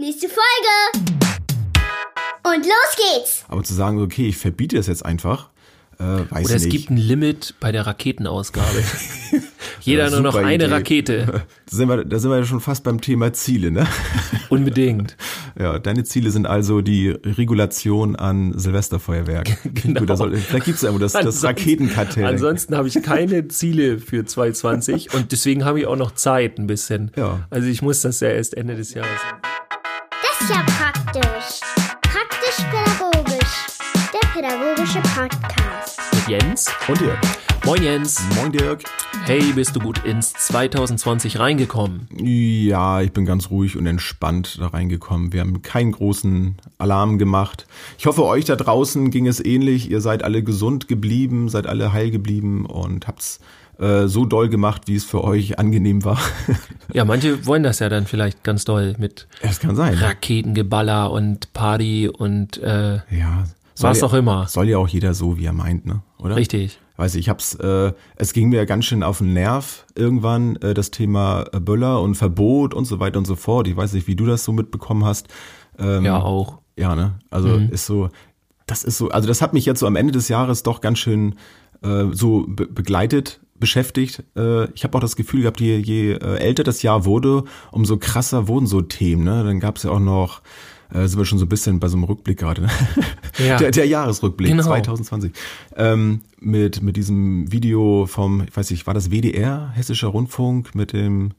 Nächste Folge. Und los geht's. Aber zu sagen, okay, ich verbiete das jetzt einfach, äh, weiß Oder es nicht. gibt ein Limit bei der Raketenausgabe. Jeder Ja, nur noch eine Idee. Rakete. Da sind, wir, da sind wir ja schon fast beim Thema Ziele, ne? Unbedingt. Ja, deine Ziele sind also die Regulation an Silvesterfeuerwerk. Genau. Gut, da soll, vielleicht gibt's ja das, das Raketenkartell. Ansonsten habe ich keine Ziele für 2020 und deswegen habe ich auch noch Zeit ein bisschen. Ja. Also ich muss das ja erst Ende des Jahres. Ist ja praktisch. Praktisch-pädagogisch. Der pädagogische Podcast. Mit Jens. Und Dirk. Moin Jens. Moin Dirk. Hey, bist du gut ins 2020 reingekommen? Ja, ich bin ganz ruhig und entspannt da reingekommen. Wir haben keinen großen Alarm gemacht. Ich hoffe, euch da draußen ging es ähnlich. Ihr seid alle gesund geblieben, seid alle heil geblieben und habt's äh, so doll gemacht, wie es für euch angenehm war. Ja, manche wollen das ja dann vielleicht ganz doll mit Es kann sein. ne? Raketengeballer und Party und äh, Ja. was ja- auch immer. Soll ja auch jeder so, wie er meint, ne? Oder? Richtig. Weiß ich, ich hab's, äh, es ging mir ganz schön auf den Nerv irgendwann, äh, das Thema äh, Böller und Verbot und so weiter und so fort. Ich weiß nicht, wie du das so mitbekommen hast. Ähm, Ja, auch. Ja, ne? Also ist so, das ist so, also das hat mich jetzt so am Ende des Jahres doch ganz schön äh, so be begleitet, beschäftigt. Äh, ich habe auch das Gefühl gehabt, je, je äh, älter das Jahr wurde, umso krasser wurden so Themen. Ne? Dann gab's ja auch noch, äh, sind wir schon so ein bisschen bei so einem Rückblick gerade, ne? Ja. der, der Jahresrückblick Genau. 2020. Ähm, mit, mit diesem Video vom, ich weiß nicht, war das WDR, Hessischer Rundfunk, mit dem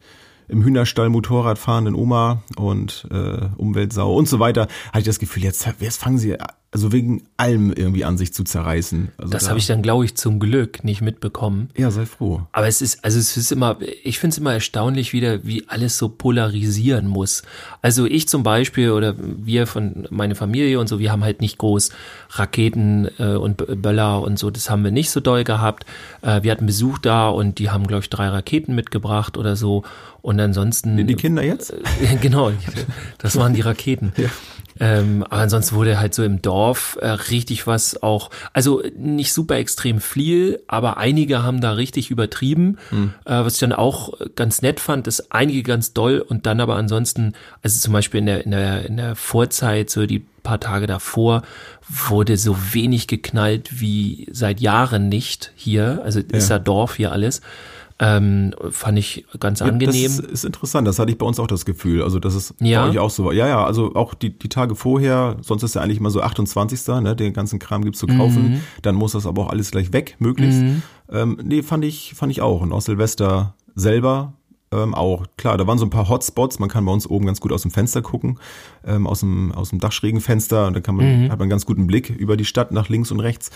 im Hühnerstall Motorrad fahrenden Oma und äh, Umweltsau und so weiter, hatte ich das Gefühl, jetzt, jetzt fangen sie also wegen allem irgendwie an, sich zu zerreißen. Also Das da- habe ich dann, glaube ich, zum Glück nicht mitbekommen. Ja, sei froh. Aber es ist, also es ist immer, ich finde es immer erstaunlich wieder, wie alles so polarisieren muss. Also ich zum Beispiel oder wir von meine Familie und so, wir haben halt nicht groß Raketen äh, und Böller und so, das haben wir nicht so doll gehabt. Äh, wir hatten Besuch da und die haben, glaube ich, drei Raketen mitgebracht oder so. Und ansonsten. Die Kinder jetzt? genau, das waren die Raketen. Ähm, aber ansonsten wurde halt so im Dorf äh, richtig was auch, also nicht super extrem viel, aber einige haben da richtig übertrieben. Äh, was ich dann auch ganz nett fand, ist einige ganz doll und dann aber ansonsten, also zum Beispiel in der, in der, in der Vorzeit, so die paar Tage davor, wurde so wenig geknallt wie seit Jahren nicht hier. Also ist ja Dorf hier alles. Ähm, fand ich ganz angenehm. Das ist, ist interessant, das hatte ich bei uns auch das Gefühl. Also das ist Ja? bei euch auch so. war. Ja, ja, also auch die, die Tage vorher, sonst ist ja eigentlich immer so 28. Ne, den ganzen Kram gibt's zu kaufen. Mhm. Dann muss das aber auch alles gleich weg, möglichst. Ähm, nee, fand ich, fand ich auch. Und auch Silvester selber ähm, auch. Klar, da waren so ein paar Hotspots. Man kann bei uns oben ganz gut aus dem Fenster gucken, ähm, aus dem, aus dem Dachschrägenfenster. Und da kann man, Mhm. hat man einen ganz guten Blick über die Stadt nach links und rechts.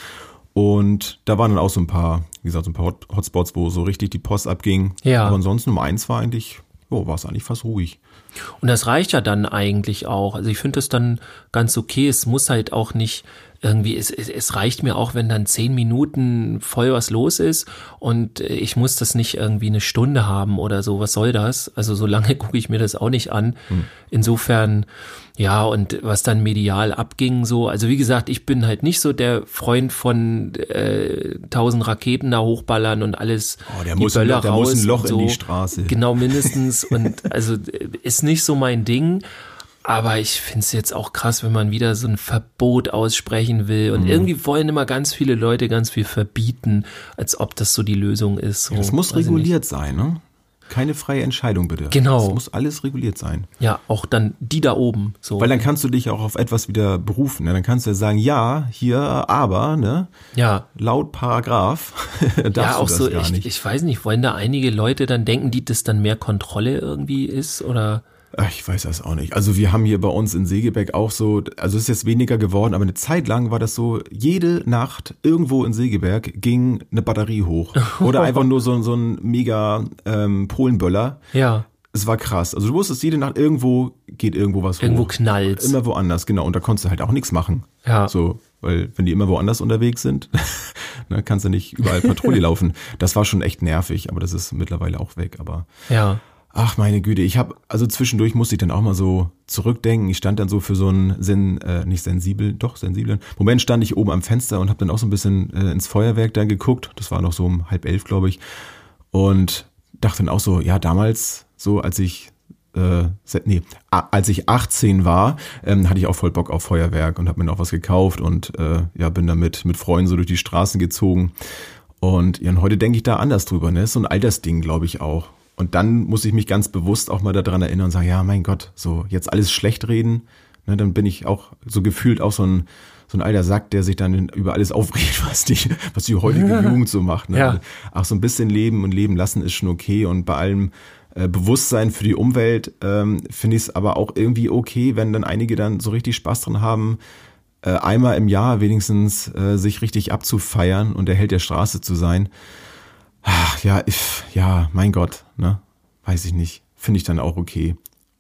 Und da waren dann auch so ein paar, wie gesagt, so ein paar Hot Hotspots, wo so richtig die Post abging. Ja. Aber ansonsten um eins war eigentlich, oh, war es eigentlich fast ruhig. Und das reicht ja dann eigentlich auch. Also ich finde das dann ganz okay. Es muss halt auch nicht irgendwie, es, es, es reicht mir auch, wenn dann zehn Minuten voll was los ist und äh, ich muss das nicht irgendwie eine Stunde haben oder so. Was soll das? Also so lange gucke ich mir das auch nicht an. Insofern, ja, und was dann medial abging, so, also wie gesagt, ich bin halt nicht so der Freund von äh, tausend Raketen da hochballern und alles. Oh, der die muss ein Böller Loch- der muss ein raus Loch und in die so. Straße. Genau, mindestens. Und also äh, ist nicht so mein Ding. Aber ich finde es jetzt auch krass, wenn man wieder so ein Verbot aussprechen will. Mhm. Und irgendwie wollen immer ganz viele Leute ganz viel verbieten, als ob das so die Lösung ist. So, Das muss reguliert sein, ne? Keine freie Entscheidung, bitte. Genau. Das muss alles reguliert sein. Ja, auch dann die da oben. So. Weil dann kannst du dich auch auf etwas wieder berufen. Ne? Dann kannst du ja sagen, ja, hier, aber, ne? ja. Laut Paragraph darfst Ja, auch du das so, gar ich, nicht. ich weiß nicht, wollen da einige Leute dann denken, die das dann mehr Kontrolle irgendwie ist oder? Ich weiß das auch nicht. Also wir haben hier bei uns in Segeberg auch so, also es ist jetzt weniger geworden, aber eine Zeit lang war das so, jede Nacht irgendwo in Segeberg ging eine Batterie hoch. Oder einfach nur so, so ein mega ähm, Polenböller. Ja, Es war krass. Also du wusstest, jede Nacht irgendwo geht irgendwo was irgendwo hoch. knallt's. Immer woanders, genau. Und da konntest du halt auch nichts machen. Ja. So, weil wenn die immer woanders unterwegs sind, ne, kannst du nicht überall Patrouille laufen. Das war schon echt nervig, aber das ist mittlerweile auch weg. Aber Ja. Ach meine Güte, ich habe also zwischendurch musste ich dann auch mal so zurückdenken. Ich stand dann so für so einen sen, äh, nicht sensibel, doch sensiblen Moment stand ich oben am Fenster und habe dann auch so ein bisschen äh, ins Feuerwerk dann geguckt. Das war noch so um halb elf, glaube ich. Und dachte dann auch so, ja damals so als ich äh, nee, als ich 18 war, ähm, hatte ich auch voll Bock auf Feuerwerk und habe mir noch was gekauft und äh, ja, bin damit mit Freunden so durch die Straßen gezogen. Und, ja, und heute denke ich da anders drüber, ne? So ein Altersding, glaube ich auch. Und dann muss ich mich ganz bewusst auch mal daran erinnern und sagen, ja, mein Gott, so jetzt alles schlecht reden, ne, dann bin ich auch so gefühlt auch so ein so ein alter Sack, der sich dann über alles aufregt, was die, was die heutige ja. Jugend so macht. Ne? Ja. Ach, so ein bisschen leben und leben lassen ist schon okay und bei allem äh, Bewusstsein für die Umwelt ähm, finde ich es aber auch irgendwie okay, wenn dann einige dann so richtig Spaß dran haben, äh, einmal im Jahr wenigstens äh, sich richtig abzufeiern und der Held der Straße zu sein. Ach, ja, ich, ja, mein Gott, ne? Weiß ich nicht. Finde ich dann auch okay.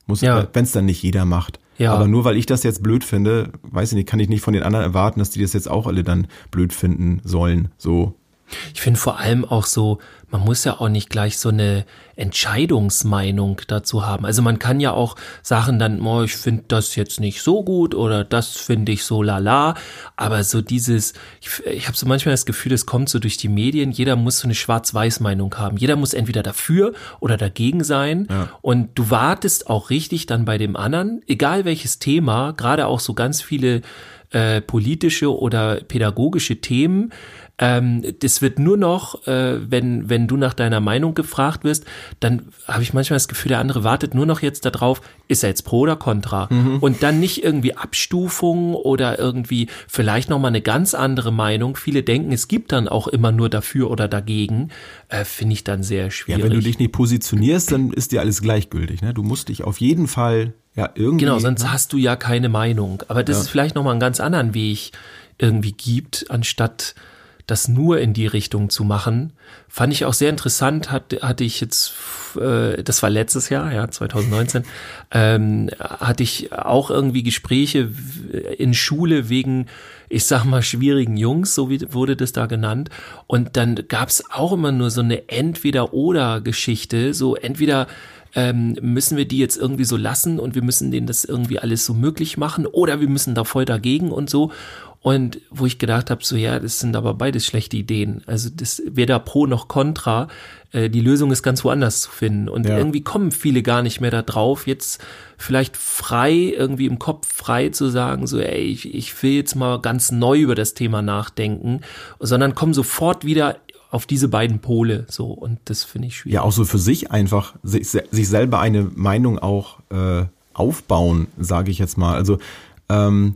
Muss, ja. wenn es dann nicht jeder macht. Ja. Aber nur weil ich das jetzt blöd finde, weiß ich nicht, kann ich nicht von den anderen erwarten, dass die das jetzt auch alle dann blöd finden sollen. So. Ich finde vor allem auch so, man muss ja auch nicht gleich so eine Entscheidungsmeinung dazu haben. Also man kann ja auch Sachen dann, oh, ich finde das jetzt nicht so gut oder das finde ich so lala. Aber so dieses, ich, ich habe so manchmal das Gefühl, es kommt so durch die Medien, jeder muss so eine Schwarz-Weiß-Meinung haben. Jeder muss entweder dafür oder dagegen sein. Ja. Und du wartest auch richtig dann bei dem anderen, egal welches Thema, gerade auch so ganz viele äh, politische oder pädagogische Themen, ähm, das wird nur noch, äh, wenn, wenn du nach deiner Meinung gefragt wirst, dann habe ich manchmal das Gefühl, der andere wartet nur noch jetzt darauf, ist er jetzt pro oder contra? Mhm. Und dann nicht irgendwie Abstufung oder irgendwie vielleicht nochmal eine ganz andere Meinung. Viele denken, es gibt dann auch immer nur dafür oder dagegen. Äh, Finde ich dann sehr schwierig. Ja, wenn du dich nicht positionierst, dann ist dir alles gleichgültig. Ne? Du musst dich auf jeden Fall ja irgendwie. Genau, sonst ne? hast du ja keine Meinung. Aber das ja. ist vielleicht nochmal einen ganz anderen Weg irgendwie gibt, anstatt das nur in die Richtung zu machen. Fand ich auch sehr interessant, hat, hatte ich jetzt, äh, das war letztes Jahr, ja, 2019, ähm, hatte ich auch irgendwie Gespräche in Schule wegen, ich sag mal, schwierigen Jungs, so wie wurde das da genannt. Und dann gab's auch immer nur so eine Entweder-Oder-Geschichte, so entweder ähm, müssen wir die jetzt irgendwie so lassen und wir müssen denen das irgendwie alles so möglich machen oder wir müssen da voll dagegen und so. Und wo ich gedacht habe, so ja, das sind aber beides schlechte Ideen. Also das weder pro noch contra. Äh, die Lösung ist ganz woanders zu finden. Und ja. irgendwie kommen viele gar nicht mehr da drauf, jetzt vielleicht frei, irgendwie im Kopf frei zu sagen, so ey, ich, ich will jetzt mal ganz neu über das Thema nachdenken, sondern kommen sofort wieder auf diese beiden Pole so und das finde ich schwierig. Ja, auch so für sich einfach sich, sich selber eine Meinung auch äh, aufbauen, sage ich jetzt mal. Also ähm,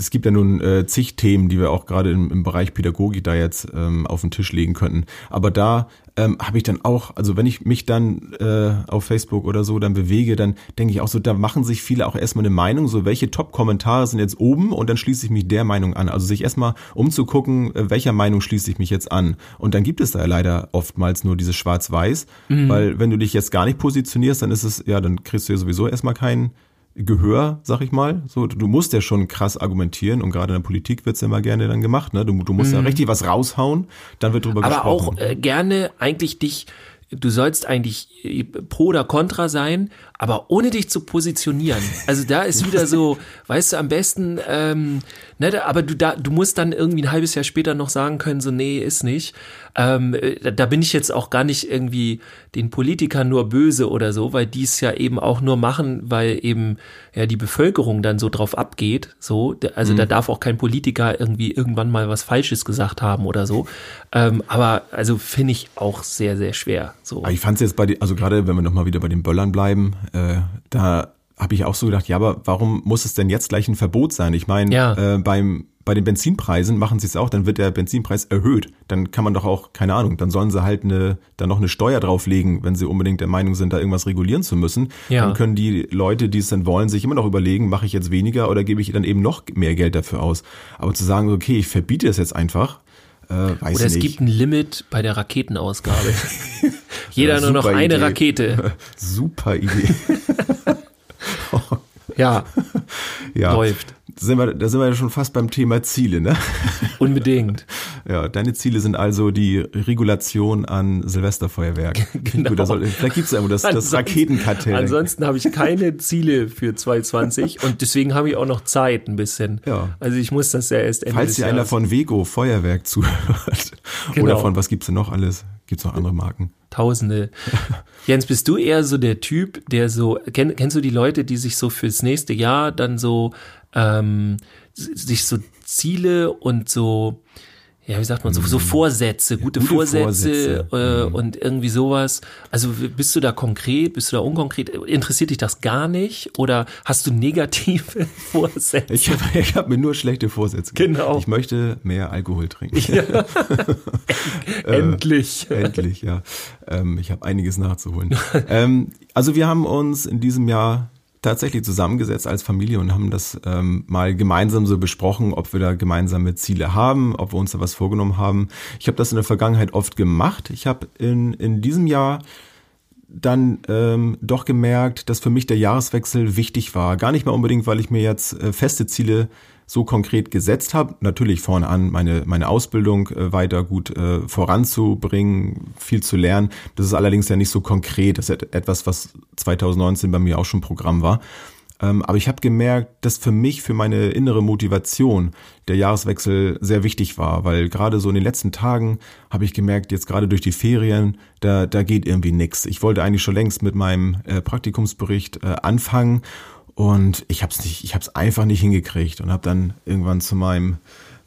es gibt ja nun äh, zig Themen, die wir auch gerade im, im Bereich Pädagogik da jetzt ähm, auf den Tisch legen könnten. Aber da ähm, habe ich dann auch, also wenn ich mich dann äh, auf Facebook oder so dann bewege, dann denke ich auch so, da machen sich viele auch erstmal eine Meinung, so welche Top-Kommentare sind jetzt oben und dann schließe ich mich der Meinung an. Also sich erstmal umzugucken, äh, welcher Meinung schließe ich mich jetzt an. Und dann gibt es da ja leider oftmals nur dieses Schwarz-Weiß, mhm. weil wenn du dich jetzt gar nicht positionierst, dann ist es, ja, dann kriegst du ja sowieso erstmal keinen Gehör, sag ich mal. So, du musst ja schon krass argumentieren und gerade in der Politik wird's ja immer gerne dann gemacht. Ne? Du, du musst mhm. ja richtig was raushauen, dann wird drüber Aber gesprochen. Aber auch äh, gerne eigentlich dich, du sollst eigentlich äh, pro oder contra sein, aber ohne dich zu positionieren. Also da ist wieder so, weißt du, am besten, ähm, ne, aber du da, du musst dann irgendwie ein halbes Jahr später noch sagen können, so nee, ist nicht. Ähm, äh, da bin ich jetzt auch gar nicht irgendwie den Politikern nur böse oder so, weil die es ja eben auch nur machen, weil eben ja die Bevölkerung dann so drauf abgeht. So, also mhm. da darf auch kein Politiker irgendwie irgendwann mal was Falsches gesagt haben oder so. Ähm, aber also finde ich auch sehr, sehr schwer. So. Aber ich fand es jetzt bei, die, also gerade wenn wir nochmal wieder bei den Böllern bleiben, äh, da habe ich auch so gedacht, ja, aber warum muss es denn jetzt gleich ein Verbot sein? Ich meine, ja. äh, beim bei den Benzinpreisen machen sie es auch, dann wird der Benzinpreis erhöht. Dann kann man doch auch, keine Ahnung, dann sollen sie halt eine, dann noch eine Steuer drauflegen, wenn sie unbedingt der Meinung sind, da irgendwas regulieren zu müssen. Ja. Dann können die Leute, die es dann wollen, sich immer noch überlegen, mache ich jetzt weniger oder gebe ich dann eben noch mehr Geld dafür aus. Aber zu sagen, okay, ich verbiete es jetzt einfach, äh, weiß Oder es nicht. gibt ein Limit bei der Raketenausgabe. Jeder ja, nur noch eine Idee. Rakete. Super Idee. ja. ja. Läuft. Sind wir, da sind wir ja schon fast beim Thema Ziele, ne? Unbedingt. Ja, deine Ziele sind also die Regulation an Silvesterfeuerwerk. genau. Gut, soll, vielleicht gibt es ja das, das Raketenkartell. Ansonsten habe ich keine Ziele für 2020 und deswegen habe ich auch noch Zeit ein bisschen. Ja. Also ich muss das ja erst Ende Falls hier einer von Vego Feuerwerk zuhört genau. oder von was gibt's denn noch alles? Gibt's noch andere Marken? Tausende. Jens, bist du eher so der Typ, der so, kenn, kennst du die Leute, die sich so fürs nächste Jahr dann so, ähm, sich so Ziele und so, ja, wie sagt man, so, so mhm. Vorsätze, gute, gute Vorsätze, Vorsätze. Äh, mhm. und irgendwie sowas. Also bist du da konkret, bist du da unkonkret? Interessiert dich das gar nicht? Oder hast du negative Vorsätze? Ich habe ich hab mir nur schlechte Vorsätze. Genau. Ich möchte mehr Alkohol trinken. Ja. endlich. Äh, endlich, ja. Ähm, ich habe einiges nachzuholen. ähm, also wir haben uns in diesem Jahr tatsächlich zusammengesetzt als Familie und haben das ähm, mal gemeinsam so besprochen, ob wir da gemeinsame Ziele haben, ob wir uns da was vorgenommen haben. Ich habe das in der Vergangenheit oft gemacht. Ich habe in, in diesem Jahr dann ähm, doch gemerkt, dass für mich der Jahreswechsel wichtig war. Gar nicht mal unbedingt, weil ich mir jetzt äh, feste Ziele so konkret gesetzt habe. Natürlich vorne an, meine, meine Ausbildung äh, weiter gut äh, voranzubringen, viel zu lernen. Das ist allerdings ja nicht so konkret. Das ist etwas, was 2019 bei mir auch schon Programm war. Ähm, aber ich habe gemerkt, dass für mich, für meine innere Motivation der Jahreswechsel sehr wichtig war, weil gerade so in den letzten Tagen habe ich gemerkt, jetzt gerade durch die Ferien, da, da geht irgendwie nix. Ich wollte eigentlich schon längst mit meinem äh, Praktikumsbericht äh, anfangen und ich habe es nicht, ich habe es einfach nicht hingekriegt und habe dann irgendwann zu meinem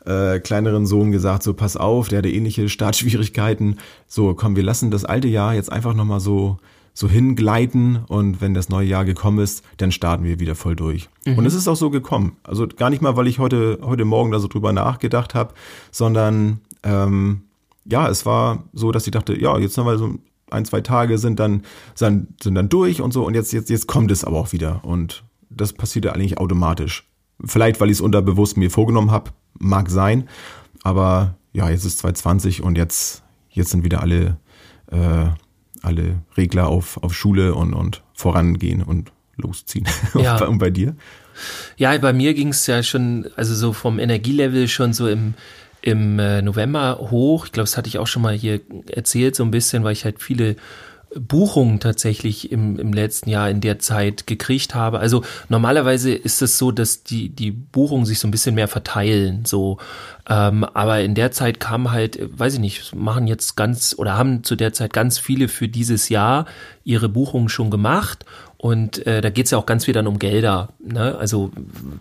äh, kleineren Sohn gesagt, so pass auf, der hatte ähnliche Startschwierigkeiten. So, komm, wir lassen das alte Jahr jetzt einfach nochmal so so hingleiten und wenn das neue Jahr gekommen ist, dann starten wir wieder voll durch. Mhm. Und es ist auch so gekommen. Also gar nicht mal, weil ich heute heute Morgen da so drüber nachgedacht habe, sondern ähm, ja, es war so, dass ich dachte, ja, jetzt haben wir so ein, zwei Tage sind dann, sind, sind dann durch und so und jetzt, jetzt, jetzt kommt es aber auch wieder. Und das passiert ja eigentlich automatisch. Vielleicht, weil ich es unterbewusst mir vorgenommen habe, mag sein. Aber ja, jetzt ist 2020 und jetzt, jetzt sind wieder alle, äh, alle Regler auf, auf Schule und, und vorangehen und losziehen. Ja. und bei dir? Ja, bei mir ging es ja schon, also so vom Energielevel schon so im, im äh, November hoch. Ich glaube, das hatte ich auch schon mal hier erzählt, so ein bisschen, weil ich halt viele Buchungen tatsächlich im, im letzten Jahr in der Zeit gekriegt habe. Also normalerweise ist es so, dass die, die Buchungen sich so ein bisschen mehr verteilen, so. Ähm, aber in der Zeit kam halt, weiß ich nicht, machen jetzt ganz oder haben zu der Zeit ganz viele für dieses Jahr ihre Buchungen schon gemacht und äh, da geht es ja auch ganz viel dann um Gelder. Ne? Also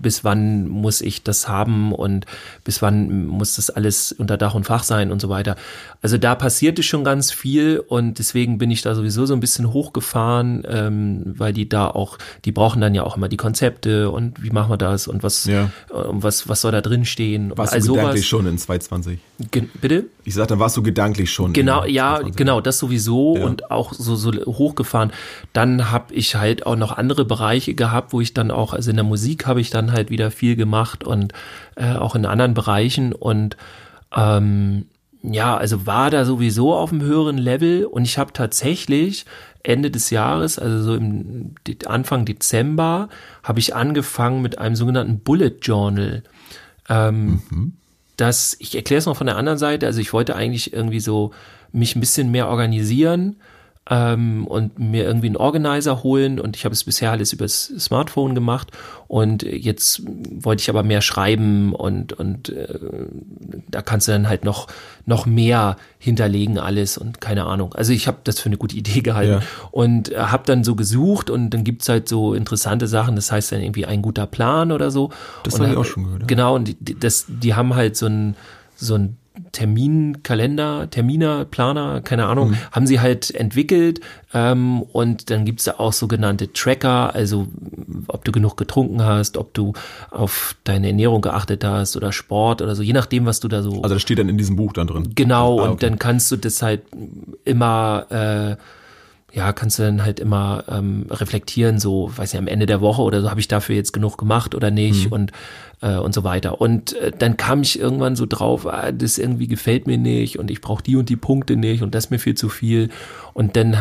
bis wann muss ich das haben und bis wann muss das alles unter Dach und Fach sein und so weiter. Also da passierte schon ganz viel und deswegen bin ich da sowieso so ein bisschen hochgefahren, ähm, weil die da auch, die brauchen dann ja auch immer die Konzepte und wie machen wir das und was, ja. äh, was, was soll da drin stehen. Warst also du gedanklich schon in 220? Ge bitte? Ich sagte, warst du gedanklich schon. Genau, ja, 220. genau, das sowieso ja. und auch so, so hochgefahren. Dann habe ich halt halt auch noch andere Bereiche gehabt, wo ich dann auch, also in der Musik habe ich dann halt wieder viel gemacht und äh, auch in anderen Bereichen und ähm, ja, also war da sowieso auf einem höheren Level und ich habe tatsächlich Ende des Jahres, also so im Anfang Dezember, habe ich angefangen mit einem sogenannten Bullet Journal. Ähm, mhm. Das, ich erkläre es noch von der anderen Seite, also ich wollte eigentlich irgendwie so mich ein bisschen mehr organisieren ähm, und mir irgendwie einen Organizer holen und ich habe es bisher alles übers Smartphone gemacht und jetzt wollte ich aber mehr schreiben und und äh, da kannst du dann halt noch noch mehr hinterlegen alles und keine Ahnung. Also ich habe das für eine gute Idee gehalten ja. und äh, habe dann so gesucht und dann gibt's halt so interessante Sachen, das heißt dann irgendwie ein guter Plan oder so. Das habe ich auch schon gehört. Ja. Genau und die, das die haben halt so ein so ein Terminkalender, Terminer, Planer, keine Ahnung, mhm. haben sie halt entwickelt. Ähm, und dann gibt's da auch sogenannte Tracker, also ob du genug getrunken hast, ob du auf deine Ernährung geachtet hast oder Sport oder so, je nachdem, was du da so. Also das steht dann in diesem Buch dann drin. Genau, ah, okay. und dann kannst du das halt immer äh, ja, kannst du dann halt immer ähm, reflektieren, so, weiß nicht, am Ende der Woche oder so, habe ich dafür jetzt genug gemacht oder nicht mhm. und äh, und so weiter. Und äh, dann kam ich irgendwann so drauf, ah, das irgendwie gefällt mir nicht und ich brauche die und die Punkte nicht und das mir viel zu viel. Und dann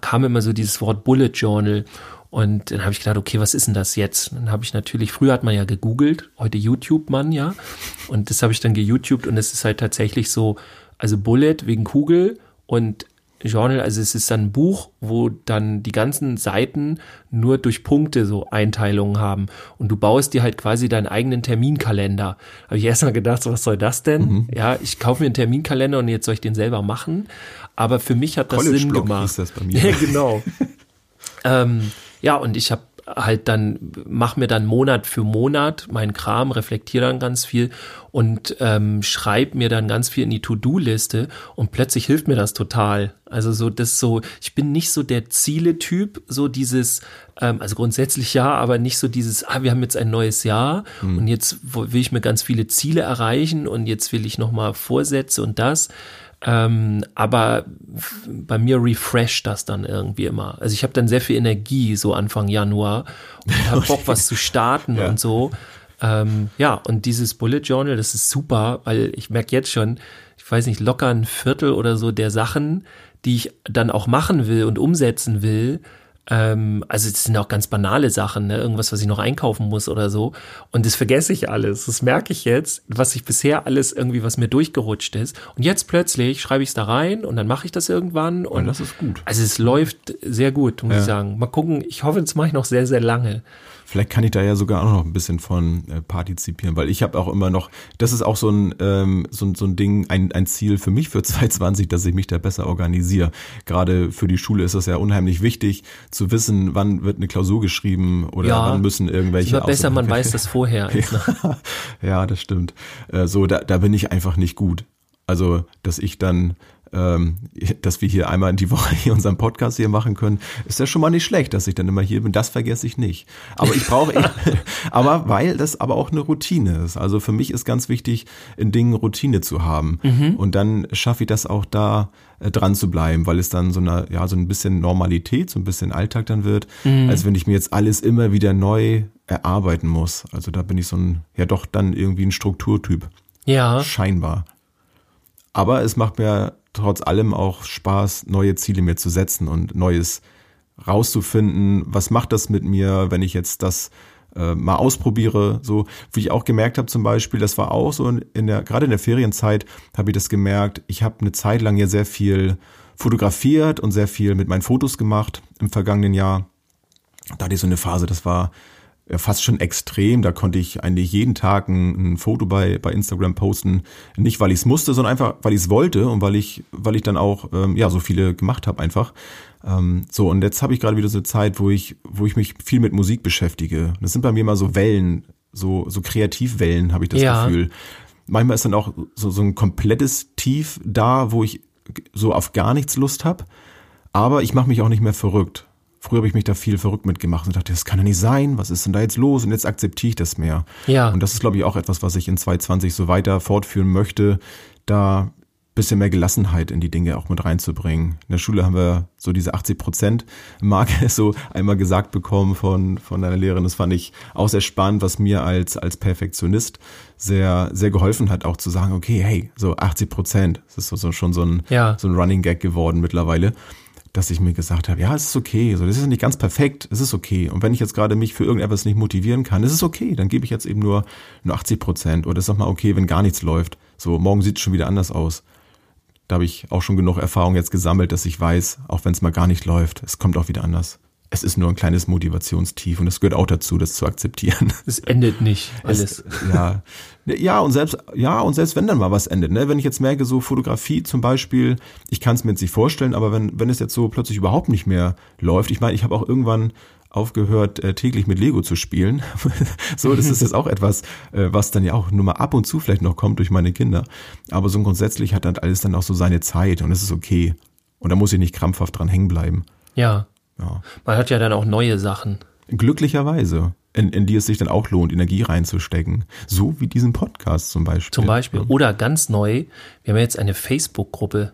kam immer so dieses Wort Bullet Journal und dann habe ich gedacht, okay, was ist denn das jetzt? Dann habe ich natürlich, früher hat man ja gegoogelt, heute YouTube man ja. Und das habe ich dann geYouTubed und es ist halt tatsächlich so, also Bullet wegen Kugel und Journal, also es ist dann ein Buch, wo dann die ganzen Seiten nur durch Punkte so Einteilungen haben und du baust dir halt quasi deinen eigenen Terminkalender. Habe ich erst mal gedacht, so was soll das denn? Mhm. Ja, ich kaufe mir einen Terminkalender und jetzt soll ich den selber machen. Aber für mich hat das College Sinn Block gemacht. hieß das bei mir. Ja, genau. ähm, ja, und ich habe halt dann, mach mir dann Monat für Monat meinen Kram, reflektiere dann ganz viel und ähm, schreibe mir dann ganz viel in die To-Do-Liste und plötzlich hilft mir das total. Also so, das so, ich bin nicht so der Ziele-Typ, so dieses, ähm, also grundsätzlich ja, aber nicht so dieses, ah, wir haben jetzt ein neues Jahr Hm. und jetzt will ich mir ganz viele Ziele erreichen und jetzt will ich nochmal Vorsätze und das. Ähm, aber bei mir refresht das dann irgendwie immer. Also ich habe dann sehr viel Energie so Anfang Januar und habe Bock, was zu starten Ja. und so. Ähm, ja, und dieses Bullet Journal, das ist super, weil ich merke jetzt schon, ich weiß nicht, locker ein Viertel oder so der Sachen, die ich dann auch machen will und umsetzen will, ähm, also es sind auch ganz banale Sachen, ne? irgendwas, was ich noch einkaufen muss oder so. Und das vergesse ich alles. Das merke ich jetzt, was ich bisher alles irgendwie, was mir durchgerutscht ist. Und jetzt plötzlich schreibe ich es da rein und dann mache ich das irgendwann. Und das ist gut. Also es läuft sehr gut, muss Ja. ich sagen. Mal gucken. Ich hoffe, das mache ich noch sehr, sehr lange. Vielleicht kann ich da ja sogar auch noch ein bisschen von äh, partizipieren, weil ich habe auch immer noch, das ist auch so ein, ähm, so, ein- so ein Ding, ein, ein Ziel für mich für 2020, dass ich mich da besser organisiere. Gerade für die Schule ist das ja unheimlich wichtig, zu wissen, wann wird eine Klausur geschrieben oder Ja. wann müssen irgendwelche. Immer besser, man weiß das vorher. als nach- ja, das stimmt. Äh, so, da, da bin ich einfach nicht gut. Also, dass ich dann, dass wir hier einmal in die Woche hier unseren Podcast hier machen können, ist ja schon mal nicht schlecht, dass ich dann immer hier bin. Das vergesse ich nicht. Aber ich brauche, aber weil das aber auch eine Routine ist. Also für mich ist ganz wichtig, in Dingen Routine zu haben. Und dann schaffe ich das auch da äh, dran zu bleiben, weil es dann so eine, ja, so ein bisschen Normalität, so ein bisschen Alltag dann wird, als wenn ich mir jetzt alles immer wieder neu erarbeiten muss. Also da bin ich so ein, ja doch dann irgendwie ein Strukturtyp. Ja, Scheinbar. Aber es macht mir trotz allem auch Spaß, neue Ziele mir zu setzen und Neues rauszufinden. Was macht das mit mir, wenn ich jetzt das äh, mal ausprobiere? So, wie ich auch gemerkt habe zum Beispiel, das war auch so in der, gerade in der Ferienzeit habe ich das gemerkt. Ich habe eine Zeit lang ja sehr viel fotografiert und sehr viel mit meinen Fotos gemacht im vergangenen Jahr. Da hatte ich so eine Phase, das war fast schon extrem. Da konnte ich eigentlich jeden Tag ein, ein Foto bei, bei Instagram posten. Nicht, weil ich es musste, sondern einfach, weil ich es wollte und weil ich, weil ich dann auch ähm, ja so viele gemacht habe einfach. Ähm, so, und jetzt habe ich gerade wieder so eine Zeit, wo ich, wo ich mich viel mit Musik beschäftige. Das sind bei mir immer so Wellen, so, so Kreativwellen, habe ich das Ja. Gefühl. Manchmal ist dann auch so, so ein komplettes Tief da, wo ich so auf gar nichts Lust habe. Aber ich mache mich auch nicht mehr verrückt. Früher habe ich mich da viel verrückt mitgemacht und dachte, das kann ja nicht sein, was ist denn da jetzt los? Und jetzt akzeptiere ich das mehr. Ja. Und das ist, glaube ich, auch etwas, was ich in 2020 so weiter fortführen möchte, da bisschen mehr Gelassenheit in die Dinge auch mit reinzubringen. In der Schule haben wir so diese 80 Prozent Marke so einmal gesagt bekommen von, von einer Lehrerin. Das fand ich auch sehr spannend, was mir als, als Perfektionist sehr, sehr geholfen hat, auch zu sagen, okay, hey, so 80 Prozent. Das ist so, so schon so ein, Ja. so ein Running Gag geworden mittlerweile dass ich mir gesagt habe, ja, es ist okay, so, das ist nicht ganz perfekt, es ist okay. Und wenn ich jetzt gerade mich für irgendetwas nicht motivieren kann, es ist okay, dann gebe ich jetzt eben nur, nur 80 Prozent. Oder ist auch mal okay, wenn gar nichts läuft. So, morgen sieht es schon wieder anders aus. Da habe ich auch schon genug Erfahrung jetzt gesammelt, dass ich weiß, auch wenn es mal gar nicht läuft, es kommt auch wieder anders. Es ist nur ein kleines Motivationstief und es gehört auch dazu, das zu akzeptieren. es endet nicht alles. Es, ja. Ja, und selbst, ja, und selbst wenn dann mal was endet, ne? Wenn ich jetzt merke, so Fotografie zum Beispiel, ich kann es mir jetzt nicht vorstellen, aber wenn, wenn es jetzt so plötzlich überhaupt nicht mehr läuft, ich meine, ich habe auch irgendwann aufgehört, äh, täglich mit Lego zu spielen. so, das ist jetzt auch etwas, äh, was dann ja auch nur mal ab und zu vielleicht noch kommt durch meine Kinder. Aber so grundsätzlich hat dann alles dann auch so seine Zeit und es ist okay. Und da muss ich nicht krampfhaft dran hängen bleiben. Ja. Ja. Man hat ja dann auch neue Sachen. Glücklicherweise. In, in die es sich dann auch lohnt, Energie reinzustecken. So wie diesen Podcast zum Beispiel. Zum Beispiel. Oder ganz neu, wir haben ja jetzt eine Facebook-Gruppe.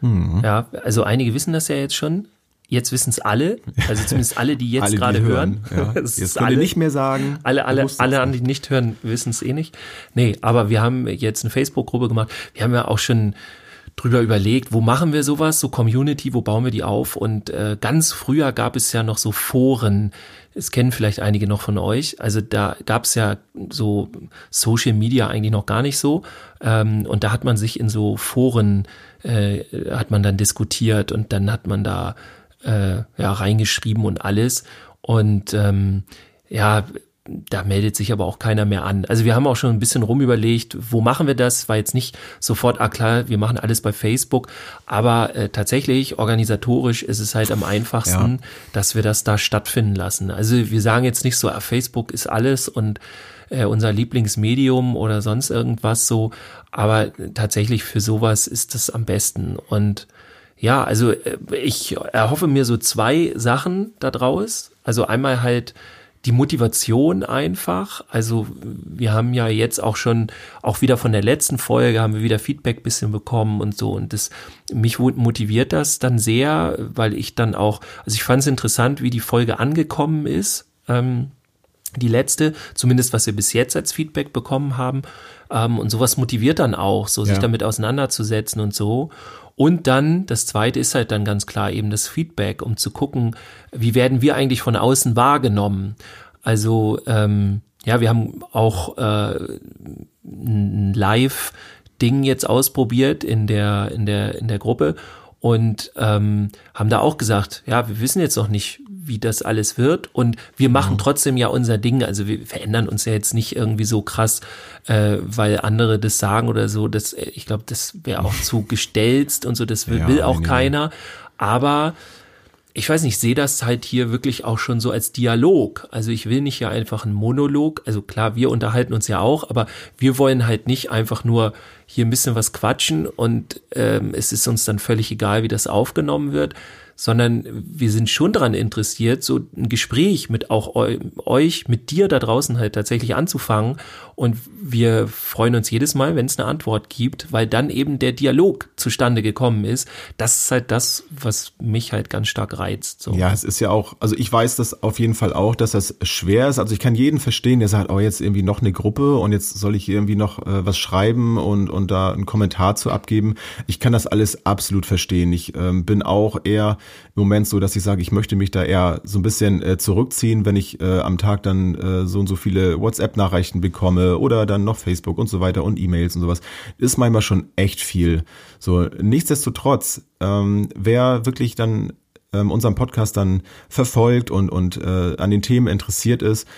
Mhm. Ja, also einige wissen das ja jetzt schon. Jetzt wissen es alle. Also zumindest alle, die jetzt Alle, die gerade hören. Ja. Es Jetzt ihr nicht mehr sagen. Alle, alle, alle, an die nicht hören, wissen es eh nicht. Nee, aber wir haben jetzt eine Facebook-Gruppe gemacht. Wir haben ja auch schon drüber überlegt, wo machen wir sowas, so Community, wo bauen wir die auf? Und äh, ganz früher gab es ja noch so Foren, es kennen vielleicht einige noch von euch. Also da gab es ja so Social Media eigentlich noch gar nicht so. Ähm, und da hat man sich in so Foren, äh, hat man dann diskutiert und dann hat man da äh, ja reingeschrieben und alles. Und ähm, ja, da meldet sich aber auch keiner mehr an. Also wir haben auch schon ein bisschen rumüberlegt, wo machen wir das? War jetzt nicht sofort, ah klar, wir machen alles bei Facebook, aber äh, tatsächlich organisatorisch ist es halt am einfachsten, ja. dass wir das da stattfinden lassen. Also wir sagen jetzt nicht so, ah, Facebook ist alles und äh, unser Lieblingsmedium oder sonst irgendwas so, aber tatsächlich für sowas ist das am besten und ja, also äh, ich erhoffe mir so zwei Sachen da draus. Also einmal halt die Motivation einfach. Also wir haben ja jetzt auch schon, auch wieder von der letzten Folge haben wir wieder Feedback bisschen bekommen und so. Und das, mich motiviert das dann sehr, weil ich dann auch, also ich fand es interessant, wie die Folge angekommen ist. Ähm, die letzte, zumindest was wir bis jetzt als Feedback bekommen haben. Ähm, und sowas motiviert dann auch, so sich damit auseinanderzusetzen und so. Und dann, das zweite ist halt dann ganz klar eben das Feedback, um zu gucken, wie werden wir eigentlich von außen wahrgenommen. Also ähm, ja, wir haben auch äh, ein Live-Ding jetzt ausprobiert in der, in der, in der Gruppe und ähm, haben da auch gesagt, ja, wir wissen jetzt noch nicht, wie das alles wird und wir machen trotzdem ja unser Ding. Also wir verändern uns ja jetzt nicht irgendwie so krass, äh, weil andere das sagen oder so. Das, äh, ich glaube, das wäre auch zu gestelzt und so. Das will, ja, will auch nee. keiner. Aber ich weiß nicht, ich sehe das halt hier wirklich auch schon so als Dialog. Also ich will nicht ja einfach einen Monolog. Also klar, wir unterhalten uns ja auch, aber wir wollen halt nicht einfach nur hier ein bisschen was quatschen und ähm, es ist uns dann völlig egal, wie das aufgenommen wird, sondern wir sind schon daran interessiert, so ein Gespräch mit auch euch, mit dir da draußen halt tatsächlich anzufangen. Und wir freuen uns jedes Mal, wenn es eine Antwort gibt, weil dann eben der Dialog zustande gekommen ist. Das ist halt das, was mich halt ganz stark reizt. So. Ja, es ist ja auch, also ich weiß das auf jeden Fall auch, dass das schwer ist. Also ich kann jeden verstehen, der sagt, oh, jetzt irgendwie noch eine Gruppe und jetzt soll ich irgendwie noch äh, was schreiben und, und da einen Kommentar zu abgeben. Ich kann das alles absolut verstehen. Ich ähm, bin auch eher im Moment so, dass ich sage, ich möchte mich da eher so ein bisschen äh, zurückziehen, wenn ich äh, am Tag dann äh, so und so viele WhatsApp-Nachrichten bekomme oder dann noch Facebook und so weiter und E-Mails und sowas. Ist manchmal schon echt viel. So, nichtsdestotrotz, ähm, wer wirklich dann ähm, unseren Podcast dann verfolgt und, und äh, an den Themen interessiert ist,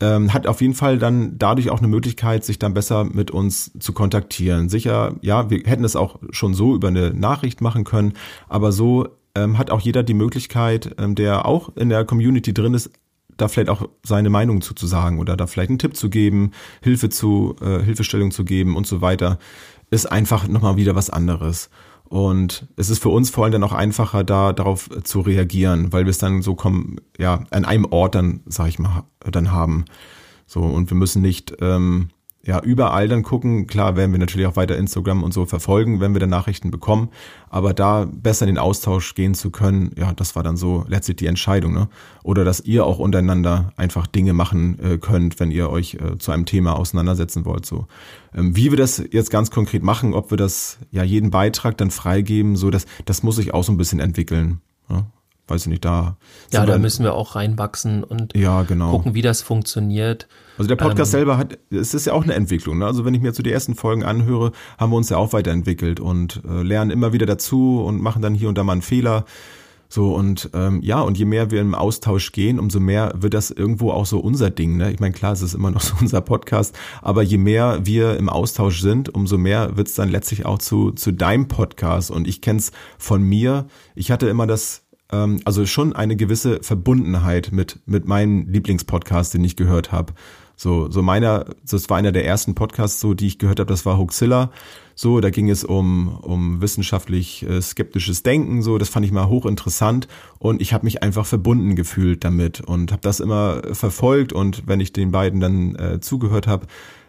ähm, hat auf jeden Fall dann dadurch auch eine Möglichkeit, sich dann besser mit uns zu kontaktieren. Sicher, ja, wir hätten es auch schon so über eine Nachricht machen können, aber so ähm, hat auch jeder die Möglichkeit, ähm, der auch in der Community drin ist, da vielleicht auch seine Meinung zu, zu sagen oder da vielleicht einen Tipp zu geben, Hilfe zu, äh, Hilfestellung zu geben und so weiter, ist einfach nochmal wieder was anderes. Und es ist für uns vor allem dann auch einfacher, da darauf zu reagieren, weil wir es dann so kommen, ja, an einem Ort dann, sag ich mal, dann haben. So, und wir müssen nicht ähm, ja, überall dann gucken. Klar werden wir natürlich auch weiter Instagram und so verfolgen, wenn wir dann Nachrichten bekommen. Aber da besser in den Austausch gehen zu können, ja, das war dann so letztlich die Entscheidung. Ne? Oder dass ihr auch untereinander einfach Dinge machen äh, könnt, wenn ihr euch äh, zu einem Thema auseinandersetzen wollt. So, ähm, wie wir das jetzt ganz konkret machen, ob wir das ja jeden Beitrag dann freigeben, so das, das muss sich auch so ein bisschen entwickeln. Ja? weiß ich nicht, da. Ja, da müssen wir auch reinwachsen und ja, genau. gucken, wie das funktioniert. Also der Podcast ähm, selber hat, es ist ja auch eine Entwicklung. Ne? Also wenn ich mir jetzt so die ersten Folgen anhöre, haben wir uns ja auch weiterentwickelt und äh, lernen immer wieder dazu und machen dann hier und da mal einen Fehler. So und ähm, ja, und je mehr wir im Austausch gehen, umso mehr wird das irgendwo auch so unser Ding. Ne? Ich meine, klar, es ist immer noch so unser Podcast, aber je mehr wir im Austausch sind, umso mehr wird es dann letztlich auch zu, zu deinem Podcast. Und ich kenne es von mir. Ich hatte immer das ähm, also schon eine gewisse Verbundenheit mit, mit meinem Lieblingspodcast, den ich gehört habe. So, so meiner, das war einer der ersten Podcasts, so die ich gehört habe, das war Hoaxilla. So, da ging es um, um wissenschaftlich äh, skeptisches Denken, so, das fand ich mal hochinteressant und ich habe mich einfach verbunden gefühlt damit und habe das immer verfolgt und wenn ich den beiden dann äh, zugehört habe,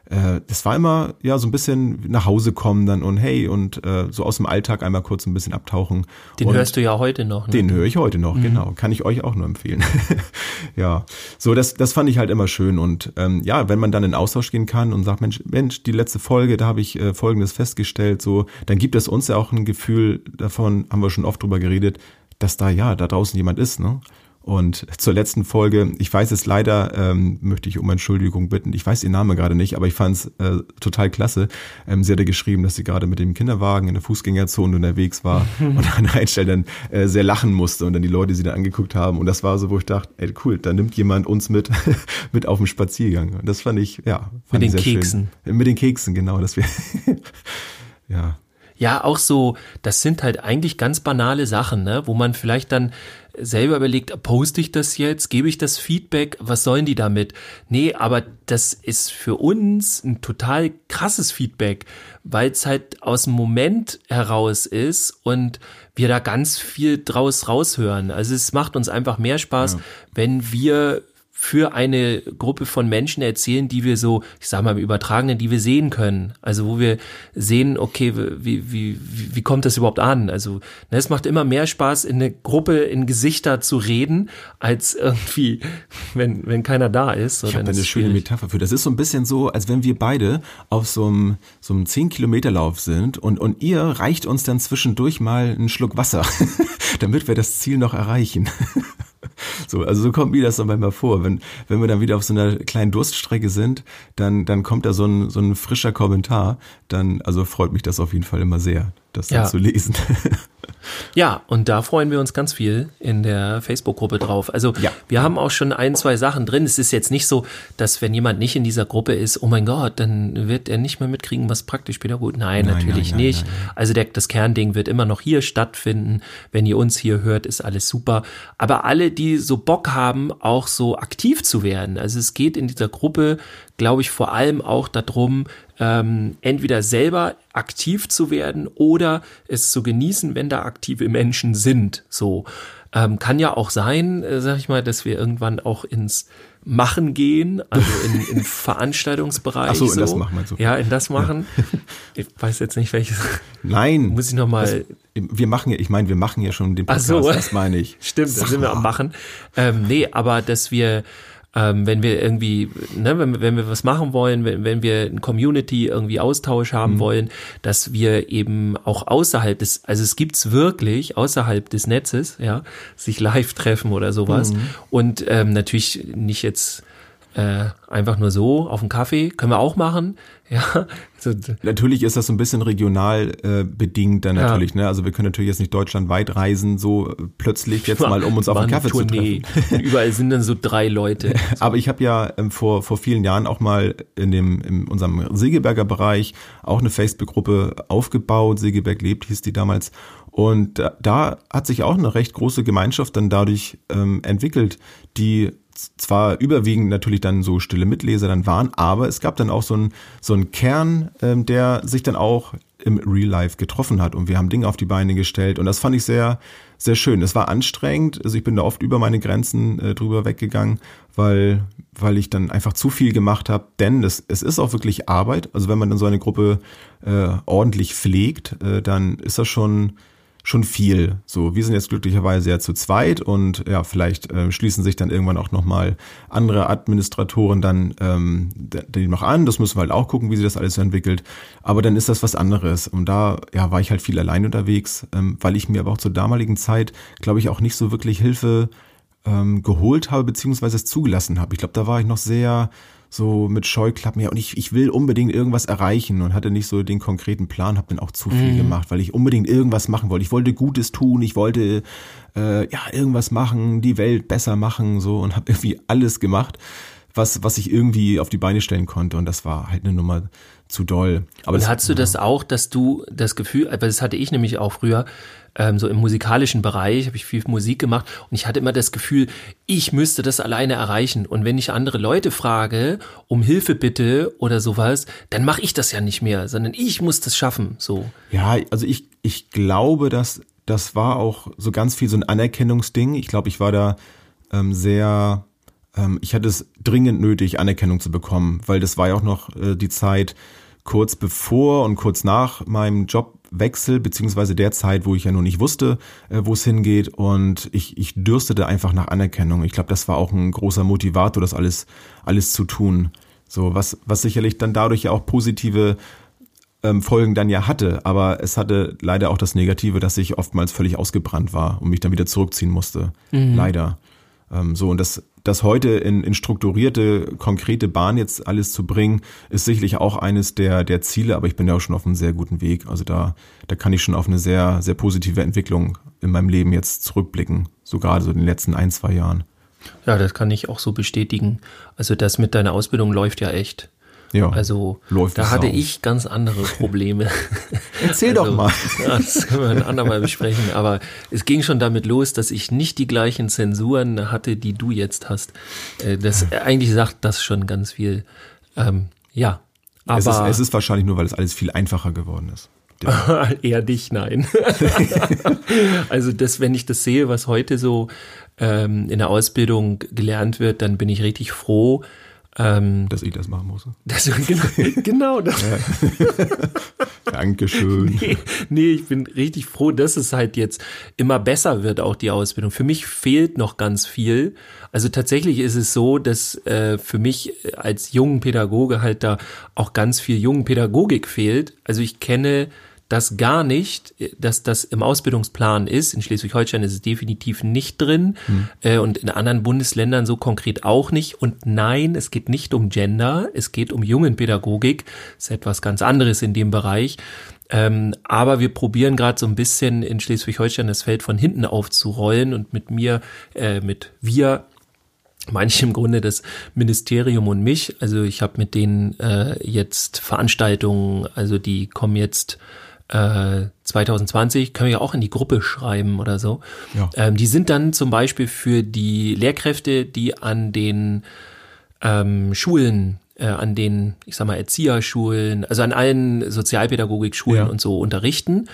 äh, das war immer ja so ein bisschen nach Hause kommen dann und hey und äh, so aus dem Alltag einmal kurz ein bisschen abtauchen. Den und hörst du ja heute noch. Ne? Den höre ich heute noch, mhm. genau. Kann ich euch auch nur empfehlen. ja, so das das fand ich halt immer schön und ähm, ja, wenn man dann in Austausch gehen kann und sagt Mensch Mensch die letzte Folge, da habe ich äh, Folgendes festgestellt, so dann gibt es uns ja auch ein Gefühl davon, haben wir schon oft drüber geredet, dass da ja da draußen jemand ist, ne? Und zur letzten Folge, ich weiß es leider, ähm, möchte ich um Entschuldigung bitten. Ich weiß ihr Name gerade nicht, aber ich fand es äh, total klasse. Ähm, sie hatte geschrieben, dass sie gerade mit dem Kinderwagen in der Fußgängerzone unterwegs war und an einer Stelle dann äh, sehr lachen musste und dann die Leute sie dann angeguckt haben. Und das war so, wo ich dachte, ey cool, da nimmt jemand uns mit mit auf dem Spaziergang. Und das fand ich, ja, fand mit den Keksen. Schön. Mit den Keksen, genau, dass wir ja. Ja, auch so, das sind halt eigentlich ganz banale Sachen, ne, wo man vielleicht dann selber überlegt, poste ich das jetzt, gebe ich das Feedback, was sollen die damit? Nee, aber das ist für uns ein total krasses Feedback, weil es halt aus dem Moment heraus ist und wir da ganz viel draus raushören. Also es macht uns einfach mehr Spaß, ja. wenn wir für eine Gruppe von Menschen erzählen, die wir so, ich sag mal im Übertragenen, die wir sehen können. Also wo wir sehen, okay, wie, wie, wie, kommt das überhaupt an? Also ne, es macht immer mehr Spaß, in eine Gruppe in Gesichter zu reden, als irgendwie, wenn, wenn keiner da ist. So, ich habe eine schöne Metapher für. Das ist so ein bisschen so, als wenn wir beide auf so einem, so einem 10-Kilometer-Lauf sind und, und ihr reicht uns dann zwischendurch mal einen Schluck Wasser, damit wir das Ziel noch erreichen. So, also so kommt mir das dann manchmal vor. Wenn, wenn wir dann wieder auf so einer kleinen Durststrecke sind, dann, dann kommt da so ein, so ein frischer Kommentar. Dann, also freut mich das auf jeden Fall immer sehr, das dann ja. zu lesen. Ja, und da freuen wir uns ganz viel in der Facebook-Gruppe drauf. Also ja. wir haben auch schon ein, zwei Sachen drin. Es ist jetzt nicht so, dass wenn jemand nicht in dieser Gruppe ist, oh mein Gott, dann wird er nicht mehr mitkriegen, was praktisch gut. Nein, nein natürlich nein, nein, nicht. Also der, das Kernding wird immer noch hier stattfinden. Wenn ihr uns hier hört, ist alles super. Aber alle, die so Bock haben, auch so aktiv zu werden. Also es geht in dieser Gruppe, glaube ich, vor allem auch darum, ähm, entweder selber aktiv zu werden oder es zu genießen, wenn da aktive Menschen sind. So ähm, kann ja auch sein, äh, sag ich mal, dass wir irgendwann auch ins Machen gehen, also in, in Veranstaltungsbereich. Ach so, in so. das machen wir so. Ja, in das machen. Ja. Ich weiß jetzt nicht welches. Nein. Muss ich noch mal. wir machen ja, ich meine, wir machen ja schon den Podcast, Ach so. das meine ich. Stimmt, da sind wir am Machen. Ähm, nee, aber dass wir ähm, wenn wir irgendwie, ne, wenn, wenn wir was machen wollen, wenn, wenn wir ein Community irgendwie Austausch haben mhm. wollen, dass wir eben auch außerhalb des, also es gibt's wirklich außerhalb des Netzes, ja, sich live treffen oder sowas mhm. und ähm, natürlich nicht jetzt äh, einfach nur so auf einen Kaffee, können wir auch machen. Ja, so. Natürlich ist das so ein bisschen regional äh, bedingt dann natürlich. Ja. Ne? Also wir können natürlich jetzt nicht deutschlandweit reisen, so äh, plötzlich jetzt mal, um uns auf einen Kaffee zu treffen. Überall sind dann so drei Leute. Aber ich habe ja ähm, vor vor vielen Jahren auch mal in dem in unserem Segeberger Bereich auch eine Facebook-Gruppe aufgebaut. Segeberg lebt hieß die damals. Und da, da hat sich auch eine recht große Gemeinschaft dann dadurch ähm, entwickelt, die zwar überwiegend natürlich dann so stille Mitleser dann waren, aber es gab dann auch so einen so einen Kern, ähm, der sich dann auch im Real Life getroffen hat und wir haben Dinge auf die Beine gestellt und das fand ich sehr sehr schön. Es war anstrengend, also ich bin da oft über meine Grenzen äh, drüber weggegangen, weil weil ich dann einfach zu viel gemacht habe, denn es, es ist auch wirklich Arbeit. Also wenn man dann so eine Gruppe äh, ordentlich pflegt, äh, dann ist das schon schon viel. So, wir sind jetzt glücklicherweise ja zu zweit und ja, vielleicht äh, schließen sich dann irgendwann auch nochmal andere Administratoren dann ähm, die noch an. Das müssen wir halt auch gucken, wie sich das alles so entwickelt. Aber dann ist das was anderes. Und da ja, war ich halt viel allein unterwegs, ähm, weil ich mir aber auch zur damaligen Zeit, glaube ich, auch nicht so wirklich Hilfe ähm, geholt habe, beziehungsweise es zugelassen habe. Ich glaube, da war ich noch sehr so mit Scheuklappen, ja, und ich, ich will unbedingt irgendwas erreichen und hatte nicht so den konkreten Plan, habe dann auch zu viel mhm. gemacht, weil ich unbedingt irgendwas machen wollte. Ich wollte Gutes tun, ich wollte äh, ja irgendwas machen, die Welt besser machen, so und habe irgendwie alles gemacht, was, was ich irgendwie auf die Beine stellen konnte. Und das war halt eine Nummer zu doll. Aber und das, hattest du das auch, dass du das Gefühl, weil das hatte ich nämlich auch früher, ähm, so im musikalischen Bereich, habe ich viel Musik gemacht und ich hatte immer das Gefühl, ich müsste das alleine erreichen. Und wenn ich andere Leute frage, um Hilfe bitte oder sowas, dann mache ich das ja nicht mehr, sondern ich muss das schaffen. So. Ja, also ich, ich glaube, dass das war auch so ganz viel so ein Anerkennungsding. Ich glaube, ich war da ähm, sehr ähm, ich hatte es dringend nötig, Anerkennung zu bekommen, weil das war ja auch noch äh, die Zeit kurz bevor und kurz nach meinem Jobwechsel, beziehungsweise der Zeit, wo ich ja noch nicht wusste, äh, wo es hingeht. Und ich, ich dürstete einfach nach Anerkennung. Ich glaube, das war auch ein großer Motivator, das alles, alles zu tun. So, was, was sicherlich dann dadurch ja auch positive ähm, Folgen dann ja hatte, aber es hatte leider auch das Negative, dass ich oftmals völlig ausgebrannt war und mich dann wieder zurückziehen musste. Mhm. Leider. Ähm, so, und das, das heute in, in strukturierte, konkrete Bahn jetzt alles zu bringen, ist sicherlich auch eines der, der Ziele, aber ich bin ja auch schon auf einem sehr guten Weg. Also da, da kann ich schon auf eine sehr, sehr positive Entwicklung in meinem Leben jetzt zurückblicken. So gerade so in den letzten ein, zwei Jahren. Ja, das kann ich auch so bestätigen. Also das mit deiner Ausbildung läuft ja echt. Ja, also da hatte ich ganz andere Probleme. Erzähl also, doch mal. Das können wir ein andermal besprechen. Aber es ging schon damit los, dass ich nicht die gleichen Zensuren hatte, die du jetzt hast. Äh, das eigentlich sagt das schon ganz viel. Ähm, ja, aber es ist, es ist wahrscheinlich nur, weil es alles viel einfacher geworden ist. Eher dich, nein. also das, wenn ich das sehe, was heute so ähm, in der Ausbildung gelernt wird, dann bin ich richtig froh, ähm, Dass ich das machen muss. Das, genau, genau das. Dankeschön. Nee, nee, ich bin richtig froh, dass es halt jetzt immer besser wird, auch die Ausbildung. Für mich fehlt noch ganz viel. Also tatsächlich ist es so, dass äh, für mich als jungen Pädagoge halt da auch ganz viel jungen Pädagogik fehlt. Also ich kenne das gar nicht, dass das im Ausbildungsplan ist. In Schleswig-Holstein ist es definitiv nicht drin hm. äh, und in anderen Bundesländern so konkret auch nicht. Und nein, es geht nicht um Gender, es geht um Jungenpädagogik. Das ist etwas ganz anderes in dem Bereich. Ähm, aber wir probieren gerade so ein bisschen in Schleswig-Holstein das Feld von hinten aufzurollen und mit mir, äh, mit wir manche im Grunde das Ministerium und mich. Also ich habe mit denen äh, jetzt Veranstaltungen, also die kommen jetzt 2020 äh, können wir ja auch in die Gruppe schreiben oder so. Ja. Ähm, die sind dann zum Beispiel für die Lehrkräfte, die an den ähm, Schulen, äh, an den, ich sag mal, Erzieherschulen, also an allen Sozialpädagogikschulen ja. und so unterrichten.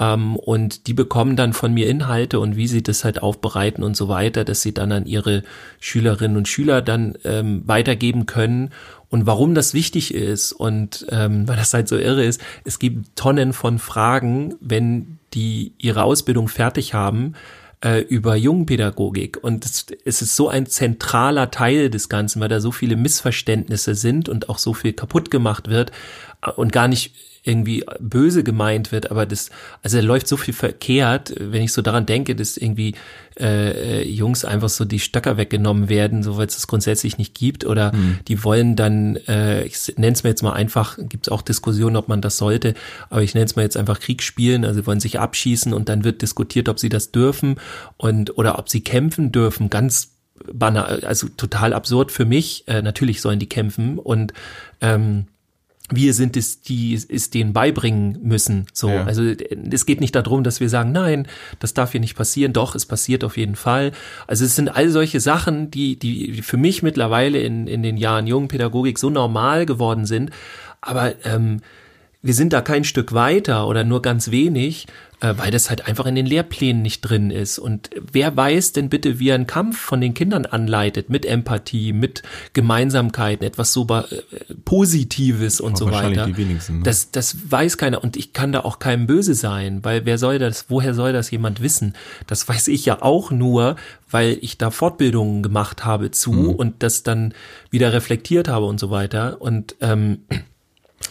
Ähm, und die bekommen dann von mir Inhalte und wie sie das halt aufbereiten und so weiter, dass sie dann an ihre Schülerinnen und Schüler dann ähm, weitergeben können und warum das wichtig ist und ähm, weil das halt so irre ist, es gibt Tonnen von Fragen, wenn die ihre Ausbildung fertig haben, äh, über Jungpädagogik. Und es, es ist so ein zentraler Teil des Ganzen, weil da so viele Missverständnisse sind und auch so viel kaputt gemacht wird und gar nicht irgendwie böse gemeint wird, aber das, also da läuft so viel verkehrt, wenn ich so daran denke, dass irgendwie äh, äh Jungs einfach so die Stöcker weggenommen werden, so weil es das grundsätzlich nicht gibt, oder mhm. die wollen dann, äh, ich nenne es mir jetzt mal einfach, gibt es auch Diskussionen, ob man das sollte, aber ich nenne es mal jetzt einfach Krieg spielen, also wollen sich abschießen und dann wird diskutiert, ob sie das dürfen und oder ob sie kämpfen dürfen, ganz banal, also total absurd für mich. Äh, natürlich sollen die kämpfen und ähm, wir sind es, die es denen beibringen müssen. So, ja. also es geht nicht darum, dass wir sagen, nein, das darf hier nicht passieren. Doch, es passiert auf jeden Fall. Also es sind all solche Sachen, die, die für mich mittlerweile in, in den Jahren Jugendpädagogik so normal geworden sind. Aber ähm, wir sind da kein Stück weiter oder nur ganz wenig, äh, weil das halt einfach in den Lehrplänen nicht drin ist. Und wer weiß denn bitte, wie er einen Kampf von den Kindern anleitet, mit Empathie, mit Gemeinsamkeiten, etwas so äh, Positives und so weiter. Die wenigsten, ne? Das, das weiß keiner und ich kann da auch keinem böse sein, weil wer soll das, woher soll das jemand wissen? Das weiß ich ja auch nur, weil ich da Fortbildungen gemacht habe zu mhm. und das dann wieder reflektiert habe und so weiter. Und ähm,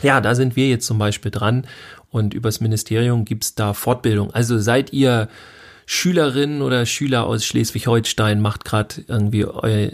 ja, da sind wir jetzt zum Beispiel dran und übers Ministerium gibt's da Fortbildung. Also seid ihr Schülerinnen oder Schüler aus Schleswig-Holstein, macht gerade irgendwie eu,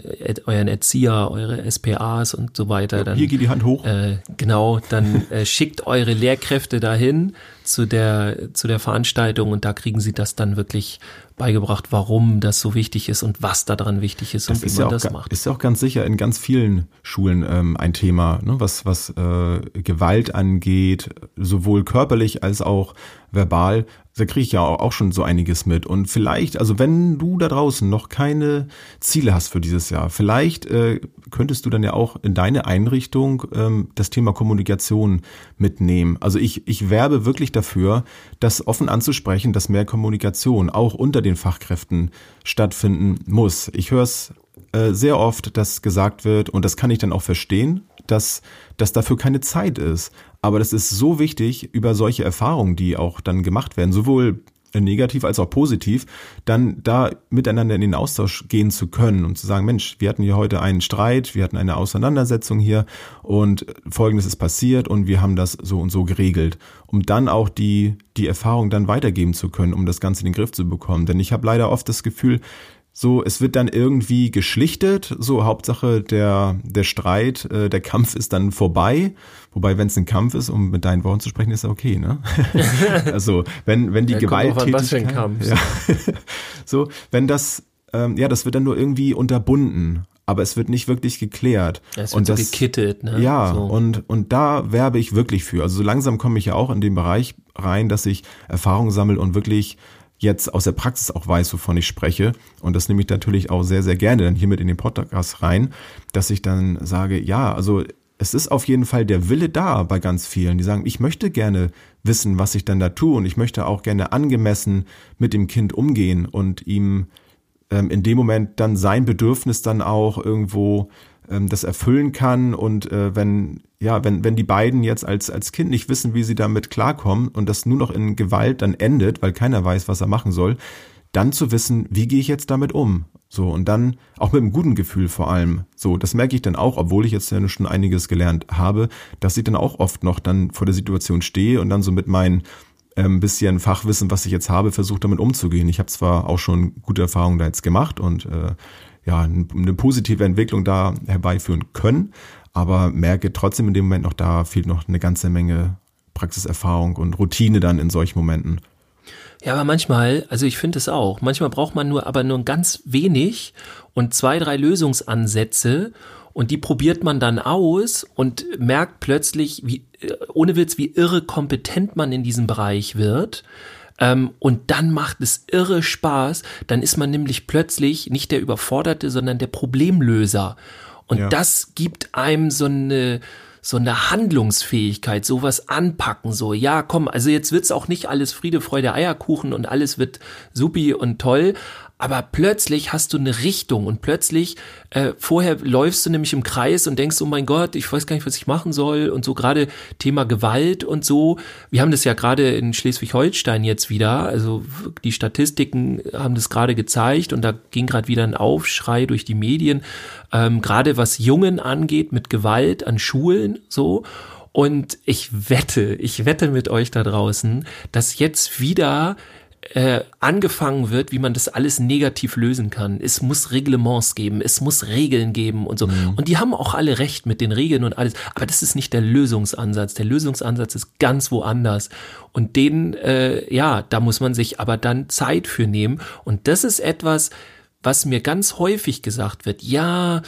euren Erzieher, eure SPAs und so weiter. Dann, Hier geht die Hand hoch. Äh, genau, dann äh, schickt eure Lehrkräfte dahin zu der, zu der Veranstaltung und da kriegen sie das dann wirklich beigebracht, warum das so wichtig ist und was daran wichtig ist das und wie ist man ja das macht. Ist ja auch ganz sicher in ganz vielen Schulen ähm, ein Thema, ne? was, was äh, Gewalt angeht, sowohl körperlich als auch verbal da kriege ich ja auch schon so einiges mit. Und vielleicht, also wenn du da draußen noch keine Ziele hast für dieses Jahr, vielleicht äh, könntest du dann ja auch in deine Einrichtung ähm, das Thema Kommunikation mitnehmen. Also ich, ich werbe wirklich dafür, das offen anzusprechen, dass mehr Kommunikation auch unter den Fachkräften stattfinden muss. Ich höre es äh, sehr oft, dass gesagt wird, und das kann ich dann auch verstehen, dass, dass dafür keine Zeit ist. Aber das ist so wichtig, über solche Erfahrungen, die auch dann gemacht werden, sowohl negativ als auch positiv, dann da miteinander in den Austausch gehen zu können und zu sagen, Mensch, wir hatten hier heute einen Streit, wir hatten eine Auseinandersetzung hier und folgendes ist passiert und wir haben das so und so geregelt, um dann auch die, die Erfahrung dann weitergeben zu können, um das Ganze in den Griff zu bekommen. Denn ich habe leider oft das Gefühl, so, es wird dann irgendwie geschlichtet, so Hauptsache der, der Streit, äh, der Kampf ist dann vorbei. Wobei, wenn es ein Kampf ist, um mit deinen Worten zu sprechen, ist ja okay, ne? also, wenn, wenn die ja, Gewalttätigkeit... Was für ein Kampf. Ja, so, wenn das, ähm, ja, das wird dann nur irgendwie unterbunden aber es wird nicht wirklich geklärt. Ja, es wird und so das, gekittet, ne? Ja, so. und, und da werbe ich wirklich für. Also so langsam komme ich ja auch in den Bereich rein, dass ich Erfahrungen sammle und wirklich jetzt aus der Praxis auch weiß, wovon ich spreche. Und das nehme ich natürlich auch sehr, sehr gerne dann hier mit in den Podcast rein, dass ich dann sage, ja, also es ist auf jeden Fall der Wille da bei ganz vielen, die sagen, ich möchte gerne wissen, was ich dann da tue und ich möchte auch gerne angemessen mit dem Kind umgehen und ihm ähm, in dem Moment dann sein Bedürfnis dann auch irgendwo ähm, das erfüllen kann und äh, wenn ja, wenn, wenn die beiden jetzt als, als Kind nicht wissen, wie sie damit klarkommen und das nur noch in Gewalt dann endet, weil keiner weiß, was er machen soll, dann zu wissen, wie gehe ich jetzt damit um? So, und dann auch mit einem guten Gefühl vor allem. So, das merke ich dann auch, obwohl ich jetzt ja schon einiges gelernt habe, dass ich dann auch oft noch dann vor der Situation stehe und dann so mit meinen ähm, bisschen Fachwissen, was ich jetzt habe, versuche damit umzugehen. Ich habe zwar auch schon gute Erfahrungen da jetzt gemacht und äh, ja, eine positive Entwicklung da herbeiführen können, aber merke trotzdem in dem Moment noch, da fehlt noch eine ganze Menge Praxiserfahrung und Routine dann in solchen Momenten. Ja, aber manchmal, also ich finde es auch, manchmal braucht man nur aber nur ganz wenig und zwei, drei Lösungsansätze und die probiert man dann aus und merkt plötzlich, wie, äh, ohne Witz, wie irre kompetent man in diesem Bereich wird. Ähm, und dann macht es irre Spaß. Dann ist man nämlich plötzlich nicht der Überforderte, sondern der Problemlöser. Und ja. das gibt einem so eine, so eine Handlungsfähigkeit, sowas anpacken, so, ja, komm, also jetzt wird's auch nicht alles Friede, Freude, Eierkuchen und alles wird supi und toll, aber plötzlich hast du eine Richtung und plötzlich äh, vorher läufst du nämlich im Kreis und denkst, oh mein Gott, ich weiß gar nicht, was ich machen soll und so gerade Thema Gewalt und so. Wir haben das ja gerade in Schleswig-Holstein jetzt wieder, also die Statistiken haben das gerade gezeigt und da ging gerade wieder ein Aufschrei durch die Medien, ähm, gerade was Jungen angeht mit Gewalt an Schulen so. Und ich wette, ich wette mit euch da draußen, dass jetzt wieder äh, angefangen wird, wie man das alles negativ lösen kann. Es muss Reglements geben, es muss Regeln geben und so. Mhm. Und die haben auch alle recht mit den Regeln und alles. Aber das ist nicht der Lösungsansatz. Der Lösungsansatz ist ganz woanders. Und den, äh, ja, da muss man sich aber dann Zeit für nehmen. Und das ist etwas, was mir ganz häufig gesagt wird. Ja,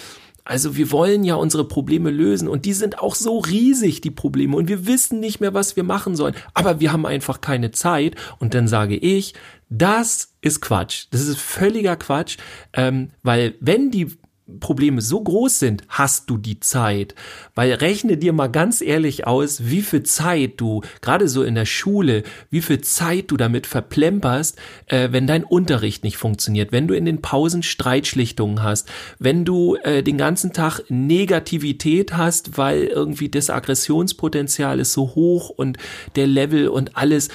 also wir wollen ja unsere Probleme lösen und die sind auch so riesig, die Probleme, und wir wissen nicht mehr, was wir machen sollen, aber wir haben einfach keine Zeit. Und dann sage ich, das ist Quatsch. Das ist völliger Quatsch, ähm, weil wenn die Probleme so groß sind, hast du die Zeit. Weil rechne dir mal ganz ehrlich aus, wie viel Zeit du, gerade so in der Schule, wie viel Zeit du damit verplemperst, äh, wenn dein Unterricht nicht funktioniert, wenn du in den Pausen Streitschlichtungen hast, wenn du äh, den ganzen Tag Negativität hast, weil irgendwie das Aggressionspotenzial ist so hoch und der Level und alles,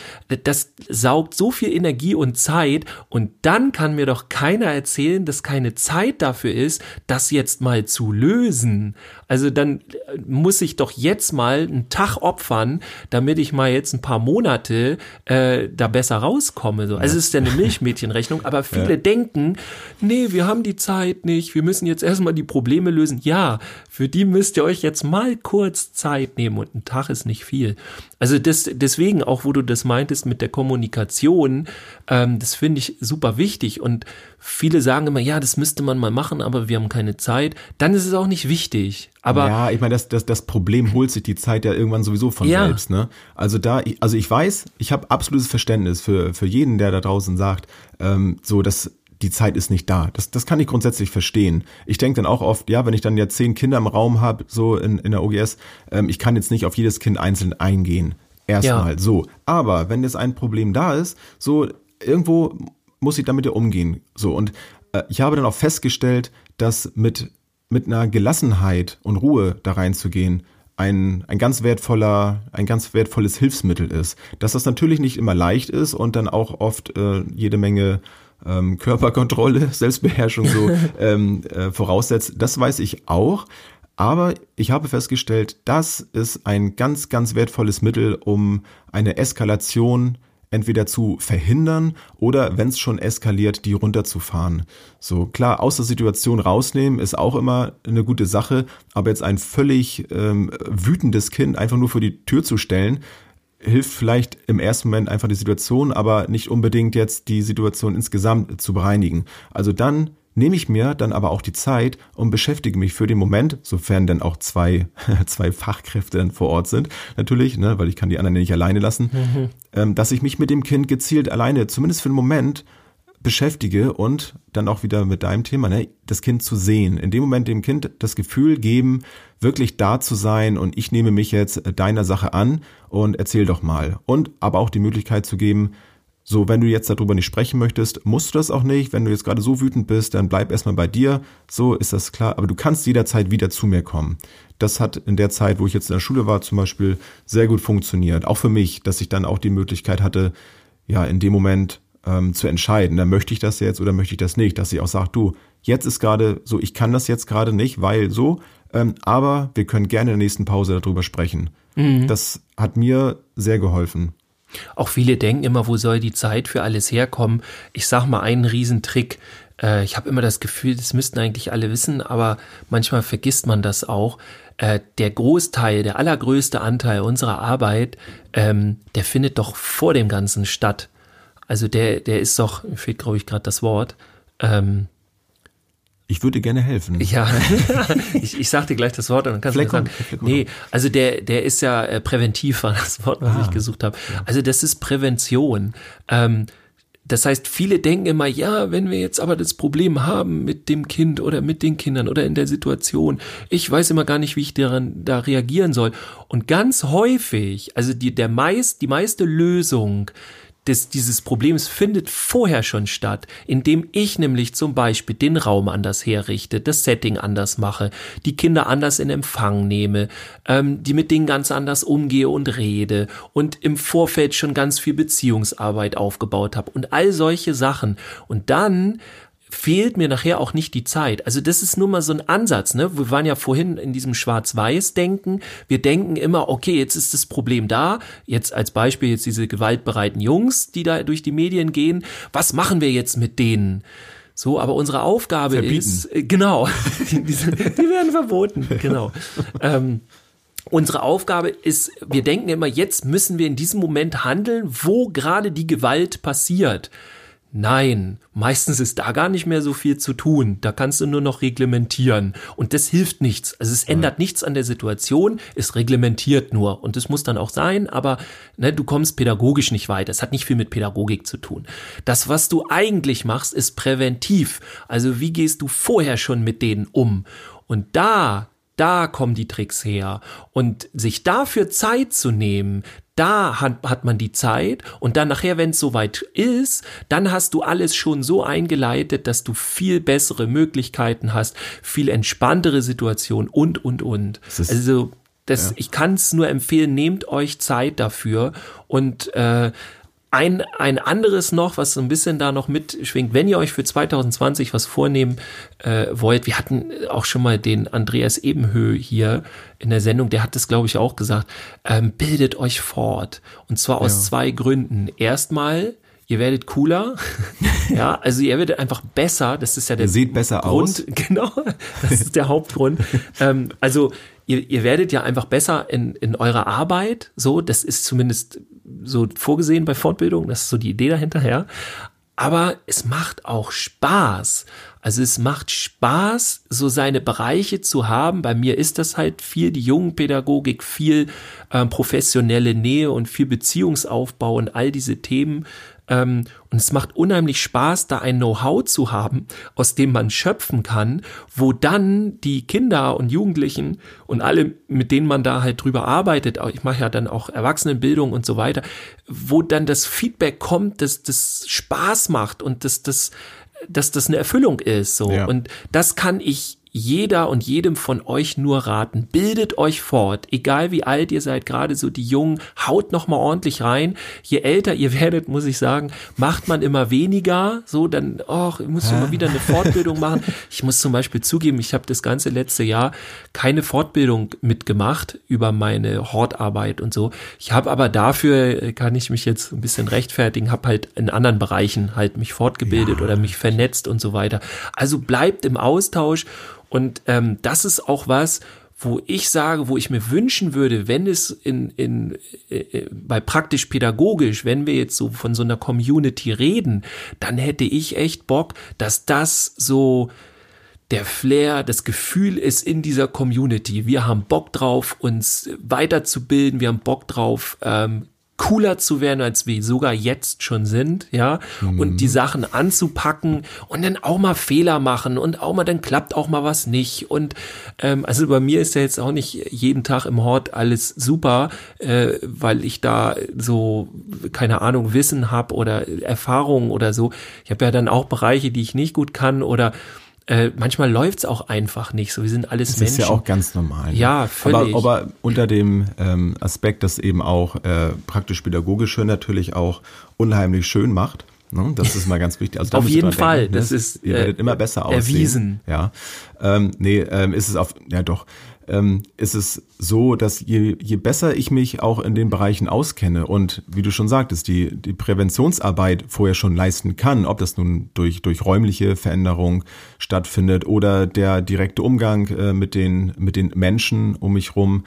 das saugt so viel Energie und Zeit und dann kann mir doch keiner erzählen, dass keine Zeit dafür ist, das jetzt mal zu lösen, also dann muss ich doch jetzt mal einen Tag opfern, damit ich mal jetzt ein paar Monate äh, da besser rauskomme. So. Also es ist ja eine Milchmädchenrechnung, aber viele ja. denken, nee, wir haben die Zeit nicht, wir müssen jetzt erstmal die Probleme lösen. Ja, für die müsst ihr euch jetzt mal kurz Zeit nehmen und ein Tag ist nicht viel. Also das, deswegen auch, wo du das meintest mit der Kommunikation, ähm, das finde ich super wichtig und viele sagen immer, ja, das müsste man mal machen, aber wir haben keine Zeit. Dann ist es auch nicht wichtig. Aber ja, ich meine, das, das, das Problem holt sich die Zeit ja irgendwann sowieso von ja. selbst. Ne? Also da, also ich weiß, ich habe absolutes Verständnis für, für jeden, der da draußen sagt, ähm, so dass die Zeit ist nicht da. Das, das kann ich grundsätzlich verstehen. Ich denke dann auch oft, ja, wenn ich dann ja zehn Kinder im Raum habe, so in, in der OGS, ähm, ich kann jetzt nicht auf jedes Kind einzeln eingehen. Erstmal ja. so. Aber wenn jetzt ein Problem da ist, so irgendwo muss ich damit ja umgehen. So und äh, ich habe dann auch festgestellt, dass mit, mit einer Gelassenheit und Ruhe da reinzugehen, ein, ein ganz wertvoller, ein ganz wertvolles Hilfsmittel ist. Dass das natürlich nicht immer leicht ist und dann auch oft äh, jede Menge ähm, Körperkontrolle, Selbstbeherrschung so ähm, äh, voraussetzt, das weiß ich auch. Aber ich habe festgestellt, das ist ein ganz, ganz wertvolles Mittel, um eine Eskalation entweder zu verhindern oder, wenn es schon eskaliert, die runterzufahren. So klar, aus der Situation rausnehmen ist auch immer eine gute Sache, aber jetzt ein völlig ähm, wütendes Kind einfach nur vor die Tür zu stellen, hilft vielleicht im ersten Moment einfach die Situation, aber nicht unbedingt jetzt die Situation insgesamt zu bereinigen. Also dann nehme ich mir dann aber auch die Zeit und beschäftige mich für den Moment, sofern denn auch zwei, zwei Fachkräfte dann vor Ort sind, natürlich, ne, weil ich kann die anderen nicht alleine lassen, mhm. ähm, dass ich mich mit dem Kind gezielt alleine, zumindest für den Moment, beschäftige und dann auch wieder mit deinem Thema, ne, das Kind zu sehen. In dem Moment dem Kind das Gefühl geben, wirklich da zu sein und ich nehme mich jetzt deiner Sache an und erzähl doch mal. Und aber auch die Möglichkeit zu geben, so, wenn du jetzt darüber nicht sprechen möchtest, musst du das auch nicht. Wenn du jetzt gerade so wütend bist, dann bleib erstmal bei dir. So ist das klar. Aber du kannst jederzeit wieder zu mir kommen. Das hat in der Zeit, wo ich jetzt in der Schule war, zum Beispiel sehr gut funktioniert. Auch für mich, dass ich dann auch die Möglichkeit hatte, ja, in dem Moment ähm, zu entscheiden. Dann möchte ich das jetzt oder möchte ich das nicht. Dass ich auch sage, du, jetzt ist gerade so, ich kann das jetzt gerade nicht, weil so, ähm, aber wir können gerne in der nächsten Pause darüber sprechen. Mhm. Das hat mir sehr geholfen. Auch viele denken immer, wo soll die Zeit für alles herkommen? Ich sag mal einen Riesentrick. Äh, ich habe immer das Gefühl, das müssten eigentlich alle wissen, aber manchmal vergisst man das auch. Äh, der Großteil, der allergrößte Anteil unserer Arbeit, ähm, der findet doch vor dem Ganzen statt. Also der, der ist doch, fehlt glaube ich gerade das Wort, ähm, ich würde gerne helfen. Ja, ich, ich sag dir gleich das Wort und dann kannst Fleck du sagen. Nee, also der, der ist ja äh, präventiv, war das Wort, was ah, ich gesucht habe. Also das ist Prävention. Ähm, das heißt, viele denken immer, ja, wenn wir jetzt aber das Problem haben mit dem Kind oder mit den Kindern oder in der Situation, ich weiß immer gar nicht, wie ich daran da reagieren soll. Und ganz häufig, also die, der meist, die meiste Lösung, des, dieses Problems findet vorher schon statt, indem ich nämlich zum Beispiel den Raum anders herrichte, das Setting anders mache, die Kinder anders in Empfang nehme, ähm, die mit denen ganz anders umgehe und rede und im Vorfeld schon ganz viel Beziehungsarbeit aufgebaut habe und all solche Sachen. Und dann fehlt mir nachher auch nicht die Zeit. Also das ist nur mal so ein Ansatz, ne? Wir waren ja vorhin in diesem Schwarz-Weiß-Denken. Wir denken immer, okay, jetzt ist das Problem da. Jetzt als Beispiel jetzt diese gewaltbereiten Jungs, die da durch die Medien gehen. Was machen wir jetzt mit denen? So, aber unsere Aufgabe Verbieten. ist, äh, genau, die, die, die, werden verboten, genau. ähm, Unsere Aufgabe ist, wir denken immer, jetzt müssen wir in diesem Moment handeln, wo gerade die Gewalt passiert. Nein, meistens ist da gar nicht mehr so viel zu tun. Da kannst du nur noch reglementieren. Und das hilft nichts. Also es ändert nichts an der Situation, es reglementiert nur. Und das muss dann auch sein, aber ne, du kommst pädagogisch nicht weiter. Es hat nicht viel mit Pädagogik zu tun. Das, was du eigentlich machst, ist präventiv. Also wie gehst du vorher schon mit denen um? Und da da kommen die Tricks her. Und sich dafür Zeit zu nehmen, da hat, hat man die Zeit und dann nachher, wenn es soweit ist, dann hast du alles schon so eingeleitet, dass du viel bessere Möglichkeiten hast, viel entspanntere Situation und, und, und. Also das, ja. ich kann es nur empfehlen, nehmt euch Zeit dafür und äh, ein, ein anderes noch, was so ein bisschen da noch mitschwingt, wenn ihr euch für 2020 was vornehmen äh, wollt, wir hatten auch schon mal den Andreas Ebenhö hier in der Sendung, der hat das, glaube ich, auch gesagt, ähm, bildet euch fort. Und zwar aus ja. zwei Gründen. Erstmal, ihr werdet cooler. ja, also ihr werdet einfach besser. Das ist ja der ihr seht besser Grund. Aus. Genau, das ist der Hauptgrund. ähm, also ihr, ihr werdet ja einfach besser in, in eurer Arbeit. So, das ist zumindest so vorgesehen bei Fortbildung. Das ist so die Idee dahinter, ja. Aber es macht auch Spaß. Also es macht Spaß, so seine Bereiche zu haben. Bei mir ist das halt viel die Jungenpädagogik, viel äh, professionelle Nähe und viel Beziehungsaufbau und all diese Themen ähm, und es macht unheimlich Spaß, da ein Know-how zu haben, aus dem man schöpfen kann, wo dann die Kinder und Jugendlichen und alle, mit denen man da halt drüber arbeitet, ich mache ja dann auch Erwachsenenbildung und so weiter, wo dann das Feedback kommt, dass das Spaß macht und dass das dass das eine Erfüllung ist. So. Ja. Und das kann ich jeder und jedem von euch nur raten. Bildet euch fort, egal wie alt ihr seid, gerade so die Jungen, haut noch mal ordentlich rein. Je älter ihr werdet, muss ich sagen, macht man immer weniger. So, dann, ach, ich muss immer wieder eine Fortbildung machen. Ich muss zum Beispiel zugeben, ich habe das ganze letzte Jahr keine Fortbildung mitgemacht über meine Hortarbeit und so. Ich habe aber dafür, äh, kann ich mich jetzt ein bisschen rechtfertigen, habe halt in anderen Bereichen halt mich fortgebildet Ja. oder mich vernetzt und so weiter. Also bleibt im Austausch und ähm, das ist auch was, wo ich sage, wo ich mir wünschen würde, wenn es in, in, äh, bei praktisch pädagogisch, wenn wir jetzt so von so einer Community reden, dann hätte ich echt Bock, dass das so der Flair, das Gefühl ist in dieser Community. Wir haben Bock drauf, uns weiterzubilden, wir haben Bock drauf, ähm, cooler zu werden, als wir sogar jetzt schon sind, ja, und die Sachen anzupacken und dann auch mal Fehler machen und auch mal, dann klappt auch mal was nicht. Und ähm, also bei mir ist ja jetzt auch nicht jeden Tag im Hort alles super, äh, weil ich da so, keine Ahnung, Wissen habe oder Erfahrungen oder so. Ich habe ja dann auch Bereiche, die ich nicht gut kann oder äh, manchmal läuft's auch einfach nicht so. Wir sind alles Das Menschen. ist ja auch ganz normal. ne? Ja, völlig. Aber, aber unter dem ähm, Aspekt, dass eben auch äh, praktisch pädagogische natürlich auch unheimlich schön macht. Ne? Das ist mal ganz wichtig. Also Auf jeden Fall. denken, ne? Das ist, ihr äh, werdet immer besser aussehen. erwiesen. Ja. Ähm, nee, ähm, ist es auf, ja doch. Ähm, ist es so, dass je, je besser ich mich auch in den Bereichen auskenne und wie du schon sagtest, die, die Präventionsarbeit vorher schon leisten kann, ob das nun durch, durch räumliche Veränderung stattfindet oder der direkte Umgang äh, mit, den, mit den Menschen um mich rum,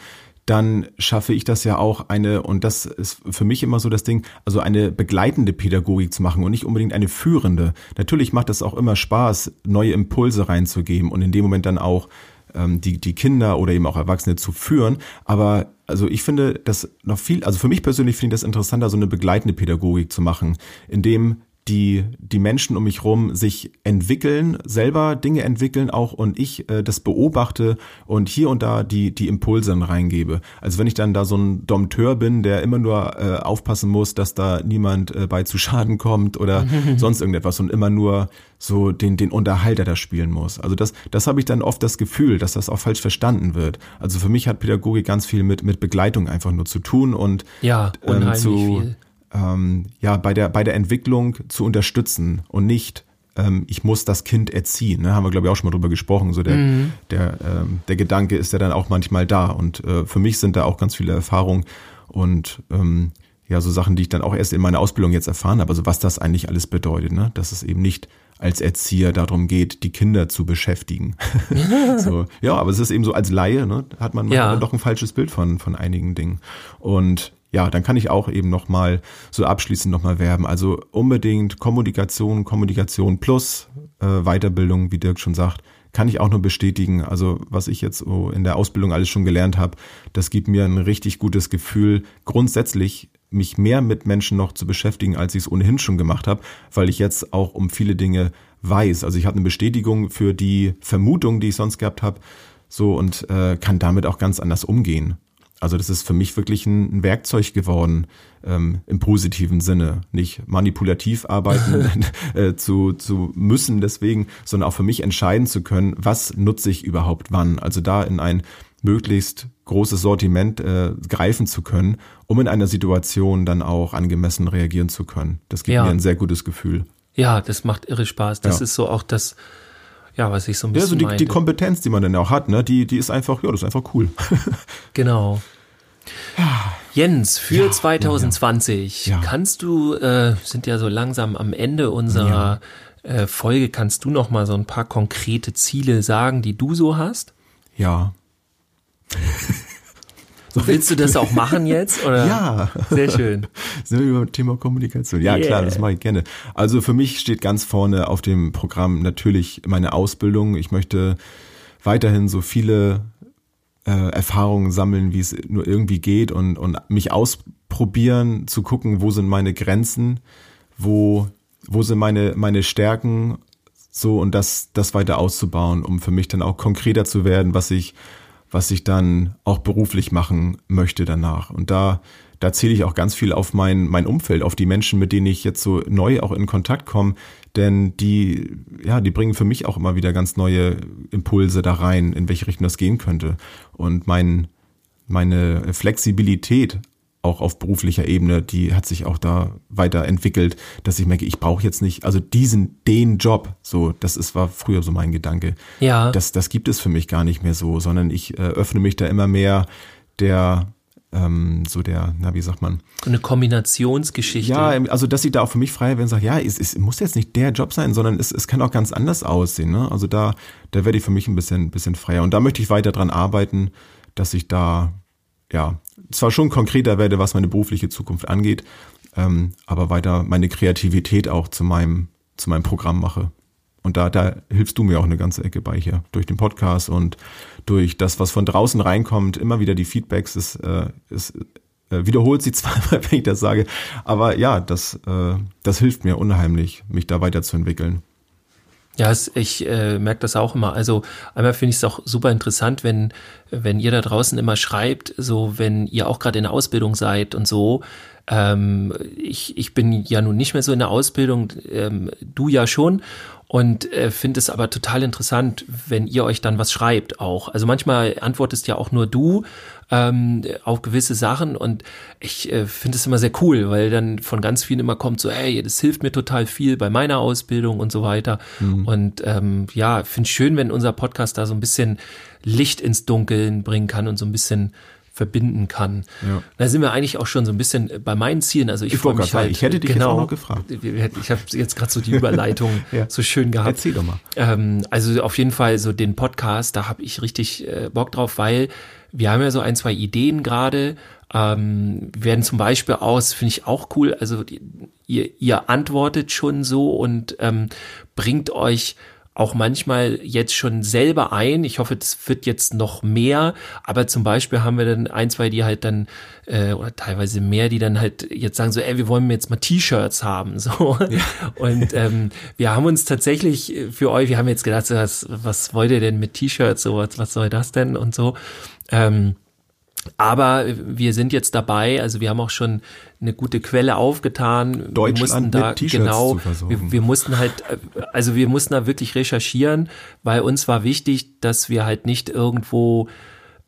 dann schaffe ich das ja auch eine, und das ist für mich immer so das Ding, also eine begleitende Pädagogik zu machen und nicht unbedingt eine führende. Natürlich macht es auch immer Spaß, neue Impulse reinzugeben und in dem Moment dann auch ähm, die, die Kinder oder eben auch Erwachsene zu führen. Aber also ich finde das noch viel, also für mich persönlich finde ich das interessanter, so eine begleitende Pädagogik zu machen, in dem die, die Menschen um mich rum sich entwickeln, selber Dinge entwickeln auch und ich äh, das beobachte und hier und da die, die Impulse reingebe. Also wenn ich dann da so ein Dompteur bin, der immer nur äh, aufpassen muss, dass da niemand äh, bei zu Schaden kommt oder sonst irgendetwas und immer nur so den, den Unterhalter da spielen muss. Also das, das habe ich dann oft das Gefühl, dass das auch falsch verstanden wird. Also für mich hat Pädagogik ganz viel mit, mit Begleitung einfach nur zu tun und Ja, ähm, zu, viel. Ähm, ja, bei der, bei der Entwicklung zu unterstützen und nicht, ähm, ich muss das Kind erziehen. Ne? Haben wir, glaube ich, auch schon mal drüber gesprochen. So der, Mhm. der, ähm, der Gedanke ist ja dann auch manchmal da. Und äh, für mich sind da auch ganz viele Erfahrungen und ähm, ja, so Sachen, die ich dann auch erst in meiner Ausbildung jetzt erfahren habe. Also was das eigentlich alles bedeutet, ne? Dass es eben nicht als Erzieher darum geht, die Kinder zu beschäftigen. so, ja, aber es ist eben so als Laie, ne, hat man Ja. manchmal doch ein falsches Bild von, von einigen Dingen. Und ja, dann kann ich auch eben nochmal so abschließend nochmal werben. Also unbedingt Kommunikation, Kommunikation plus äh, Weiterbildung, wie Dirk schon sagt, kann ich auch nur bestätigen. Also was ich jetzt so in der Ausbildung alles schon gelernt habe, das gibt mir ein richtig gutes Gefühl, grundsätzlich mich mehr mit Menschen noch zu beschäftigen, als ich es ohnehin schon gemacht habe, weil ich jetzt auch um viele Dinge weiß. Also ich habe eine Bestätigung für die Vermutung, die ich sonst gehabt habe, so und äh, kann damit auch ganz anders umgehen. Also das ist für mich wirklich ein, Werkzeug geworden ähm, im positiven Sinne, nicht manipulativ arbeiten äh, zu, zu müssen deswegen, sondern auch für mich entscheiden zu können, was nutze ich überhaupt wann. Also da in ein möglichst großes Sortiment äh, greifen zu können, um in einer Situation dann auch angemessen reagieren zu können. Das gibt Ja. mir ein sehr gutes Gefühl. Ja, das macht irre Spaß. Das Ja. ist so auch das, ja, was ich so ein Ja, bisschen so die, meinte. die Kompetenz, die man dann auch hat, ne, die, die ist einfach, ja, das ist einfach cool. Genau. Jens, für Ja, 2020 ja, ja. kannst du, äh, sind ja so langsam am Ende unserer äh, Folge, kannst du noch mal so ein paar konkrete Ziele sagen, die du so hast? Ja. So Willst du das auch machen jetzt? Oder? Ja. Sehr schön. Sind wir über Thema Kommunikation? Ja, Yeah. klar, das mache ich gerne. Also für mich steht ganz vorne auf dem Programm natürlich meine Ausbildung. Ich möchte weiterhin so viele äh, Erfahrungen sammeln, wie es nur irgendwie geht und, und mich ausprobieren, zu gucken, wo sind meine Grenzen, wo, wo sind meine, meine Stärken, so und das, das weiter auszubauen, um für mich dann auch konkreter zu werden, was ich was ich dann auch beruflich machen möchte danach. Und da, da zähle ich auch ganz viel auf mein, mein Umfeld, auf die Menschen, mit denen ich jetzt so neu auch in Kontakt komme. Denn die, ja, die bringen für mich auch immer wieder ganz neue Impulse da rein, in welche Richtung das gehen könnte. Und mein, meine Flexibilität auch auf beruflicher Ebene, die hat sich auch da weiterentwickelt, dass ich merke, ich brauche jetzt nicht, also diesen, den Job, so, das ist, war früher so mein Gedanke. Ja. Das, das gibt es für mich gar nicht mehr so, sondern ich äh, öffne mich da immer mehr der, ähm, so der, na, wie sagt man? Eine Kombinationsgeschichte. Ja, also dass ich da auch für mich frei werde und sage, ja, es, es muss jetzt nicht der Job sein, sondern es, es kann auch ganz anders aussehen. Ne? Also da, da werde ich für mich ein bisschen, bisschen freier. Und da möchte ich weiter dran arbeiten, dass ich da ja, zwar schon konkreter werde, was meine berufliche Zukunft angeht, ähm, aber weiter meine Kreativität auch zu meinem, zu meinem Programm mache. Und da, da hilfst du mir auch eine ganze Ecke bei hier. Durch den Podcast und durch das, was von draußen reinkommt, immer wieder die Feedbacks, es, äh, es äh, wiederholt sie zweimal, wenn ich das sage. Aber ja, das, äh, das hilft mir unheimlich, mich da weiterzuentwickeln. Ja, ich äh, merke das auch immer. Also einmal finde ich es auch super interessant, wenn, wenn ihr da draußen immer schreibt, so wenn ihr auch gerade in der Ausbildung seid und so. Ähm, ich, ich bin ja nun nicht mehr so in der Ausbildung, ähm, du ja schon und äh, finde es aber total interessant, wenn ihr euch dann was schreibt auch. Also manchmal antwortest ja auch nur du ähm, auf gewisse Sachen und ich äh, finde es immer sehr cool, weil dann von ganz vielen immer kommt so, hey, das hilft mir total viel bei meiner Ausbildung und so weiter. Mhm. Und ähm, ja, finde es schön, wenn unser Podcast da so ein bisschen Licht ins Dunkeln bringen kann und so ein bisschen verbinden kann. Ja. Da sind wir eigentlich auch schon so ein bisschen bei meinen Zielen. Also ich, ich freue mich halt. Ich hätte dich genau, jetzt auch noch gefragt. Ich habe jetzt gerade so die Überleitung ja. so schön gehabt. Erzähl doch mal. Ähm, also auf jeden Fall so den Podcast, da habe ich richtig äh, Bock drauf, weil wir haben ja so ein, zwei Ideen gerade. Ähm, werden zum Beispiel aus, finde ich auch cool, also ihr, ihr antwortet schon so und ähm, bringt euch auch manchmal jetzt schon selber ein. Ich hoffe, das wird jetzt noch mehr. Aber zum Beispiel haben wir dann ein, zwei, die halt dann, äh, oder teilweise mehr, die dann halt jetzt sagen so, ey, wir wollen jetzt mal T-Shirts haben. So. Ja. Und ähm, wir haben uns tatsächlich für euch, wir haben jetzt gedacht, so, was, was wollt ihr denn mit T-Shirts? So, was, was soll das denn? Und so. Ähm, aber wir sind jetzt dabei, also wir haben auch schon eine gute Quelle aufgetan. Deutschland wir mussten da genau, wir, wir, mussten halt, also wir mussten da wirklich recherchieren, weil uns war wichtig, dass wir halt nicht irgendwo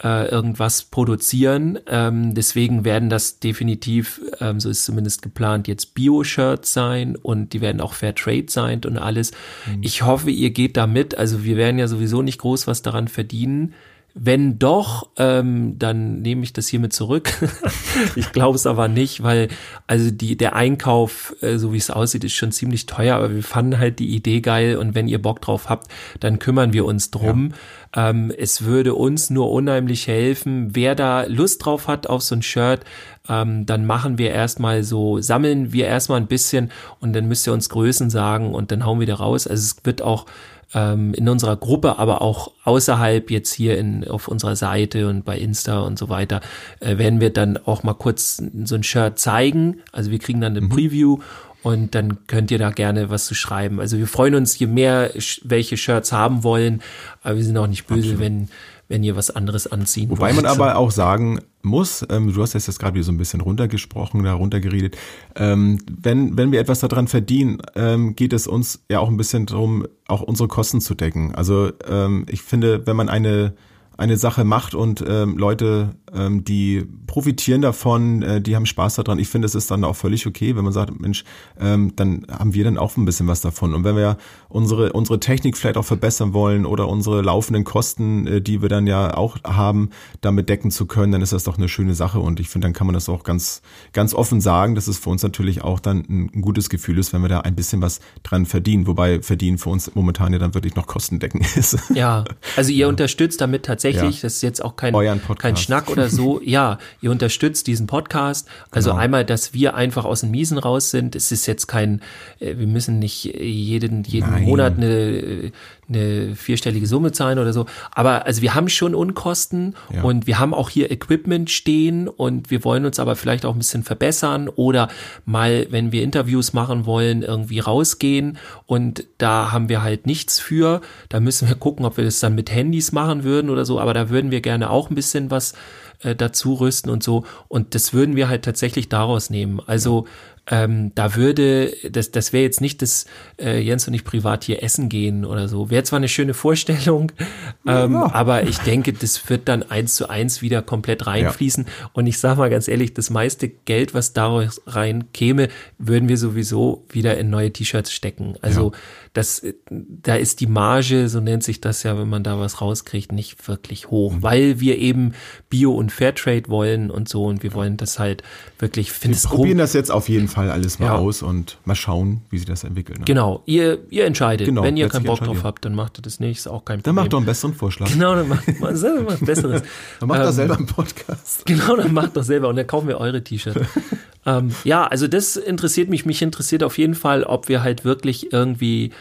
äh, irgendwas produzieren. Ähm, deswegen werden das definitiv, ähm, so ist zumindest geplant, jetzt Bio-Shirts sein und die werden auch Fair Trade sein und alles. Mhm. Ich hoffe, ihr geht da mit. Also wir werden ja sowieso nicht groß was daran verdienen. Wenn doch, ähm, dann nehme ich das hiermit zurück. ich glaube es aber nicht, weil also die der Einkauf, äh, so wie es aussieht, ist schon ziemlich teuer. Aber wir fanden halt die Idee geil und wenn ihr Bock drauf habt, dann kümmern wir uns drum. Ja. Ähm, es würde uns nur unheimlich helfen, wer da Lust drauf hat auf so ein Shirt. Ähm, dann machen wir erstmal so, sammeln wir erstmal ein bisschen und dann müsst ihr uns Größen sagen und dann hauen wir da raus. Also es wird auch ähm, in unserer Gruppe, aber auch außerhalb jetzt hier in, auf unserer Seite und bei Insta und so weiter, äh, werden wir dann auch mal kurz so ein Shirt zeigen. Also wir kriegen dann eine mhm. Preview und dann könnt ihr da gerne was zu schreiben. Also wir freuen uns, je mehr welche Shirts haben wollen, aber wir sind auch nicht böse, Absolut. wenn wenn ihr was anderes anziehen Wobei wollt. man aber auch sagen muss, ähm, du hast jetzt gerade wieder so ein bisschen runtergesprochen, da runtergeredet, ähm, wenn, wenn wir etwas daran verdienen, ähm, geht es uns ja auch ein bisschen darum, auch unsere Kosten zu decken. Also ähm, ich finde, wenn man eine eine Sache macht und ähm, Leute, ähm, die profitieren davon, äh, die haben Spaß daran. Ich finde, es ist dann auch völlig okay, wenn man sagt, Mensch, ähm, dann haben wir dann auch ein bisschen was davon. Und wenn wir unsere unsere Technik vielleicht auch verbessern wollen oder unsere laufenden Kosten, äh, die wir dann ja auch haben, damit decken zu können, dann ist das doch eine schöne Sache. Und ich finde, dann kann man das auch ganz ganz offen sagen, dass es für uns natürlich auch dann ein gutes Gefühl ist, wenn wir da ein bisschen was dran verdienen. Wobei verdienen für uns momentan ja dann wirklich noch kostendeckend ist. Ja, also ihr ja. unterstützt damit tatsächlich tatsächlich, ja. das ist jetzt auch kein, kein Schnack oder so. ja, ihr unterstützt diesen Podcast. Also genau. einmal, dass wir einfach aus den Miesen raus sind. Es ist jetzt kein, äh, wir müssen nicht jeden, jeden Monat eine, eine vierstellige Summe zahlen oder so. Aber also wir haben schon Unkosten ja. und wir haben auch hier Equipment stehen und wir wollen uns aber vielleicht auch ein bisschen verbessern oder mal, wenn wir Interviews machen wollen, irgendwie rausgehen und da haben wir halt nichts für. Da müssen wir gucken, ob wir das dann mit Handys machen würden oder so aber da würden wir gerne auch ein bisschen was äh, dazu rüsten und so. Und das würden wir halt tatsächlich daraus nehmen. Also ähm, da würde, das, das wäre jetzt nicht das äh, Jens und ich privat hier essen gehen oder so. Wäre zwar eine schöne Vorstellung, ähm, Ja. aber ich denke, das wird dann eins zu eins wieder komplett reinfließen. Und ich sage mal ganz ehrlich, das meiste Geld, was daraus rein käme, würden wir sowieso wieder in neue T-Shirts stecken. Also das, da ist die Marge, so nennt sich das ja, wenn man da was rauskriegt, nicht wirklich hoch, Mhm. weil wir eben Bio und Fairtrade wollen und so und wir wollen das halt wirklich, Wir probieren das jetzt auf jeden Fall alles mal Ja. aus und mal schauen, wie sich das entwickelt. Ne? Genau, ihr, ihr entscheidet. Genau, Wenn ihr keinen Bock drauf habt, dann macht ihr das nicht, ist auch kein Dann Problem. macht doch einen besseren Vorschlag. Genau, dann macht man selber was Besseres. Dann macht Ähm, das selber einen Podcast. Genau, dann macht doch selber und dann kaufen wir eure T-Shirts. ähm, ja, also das interessiert mich. Mich interessiert auf jeden Fall, ob wir halt wirklich irgendwie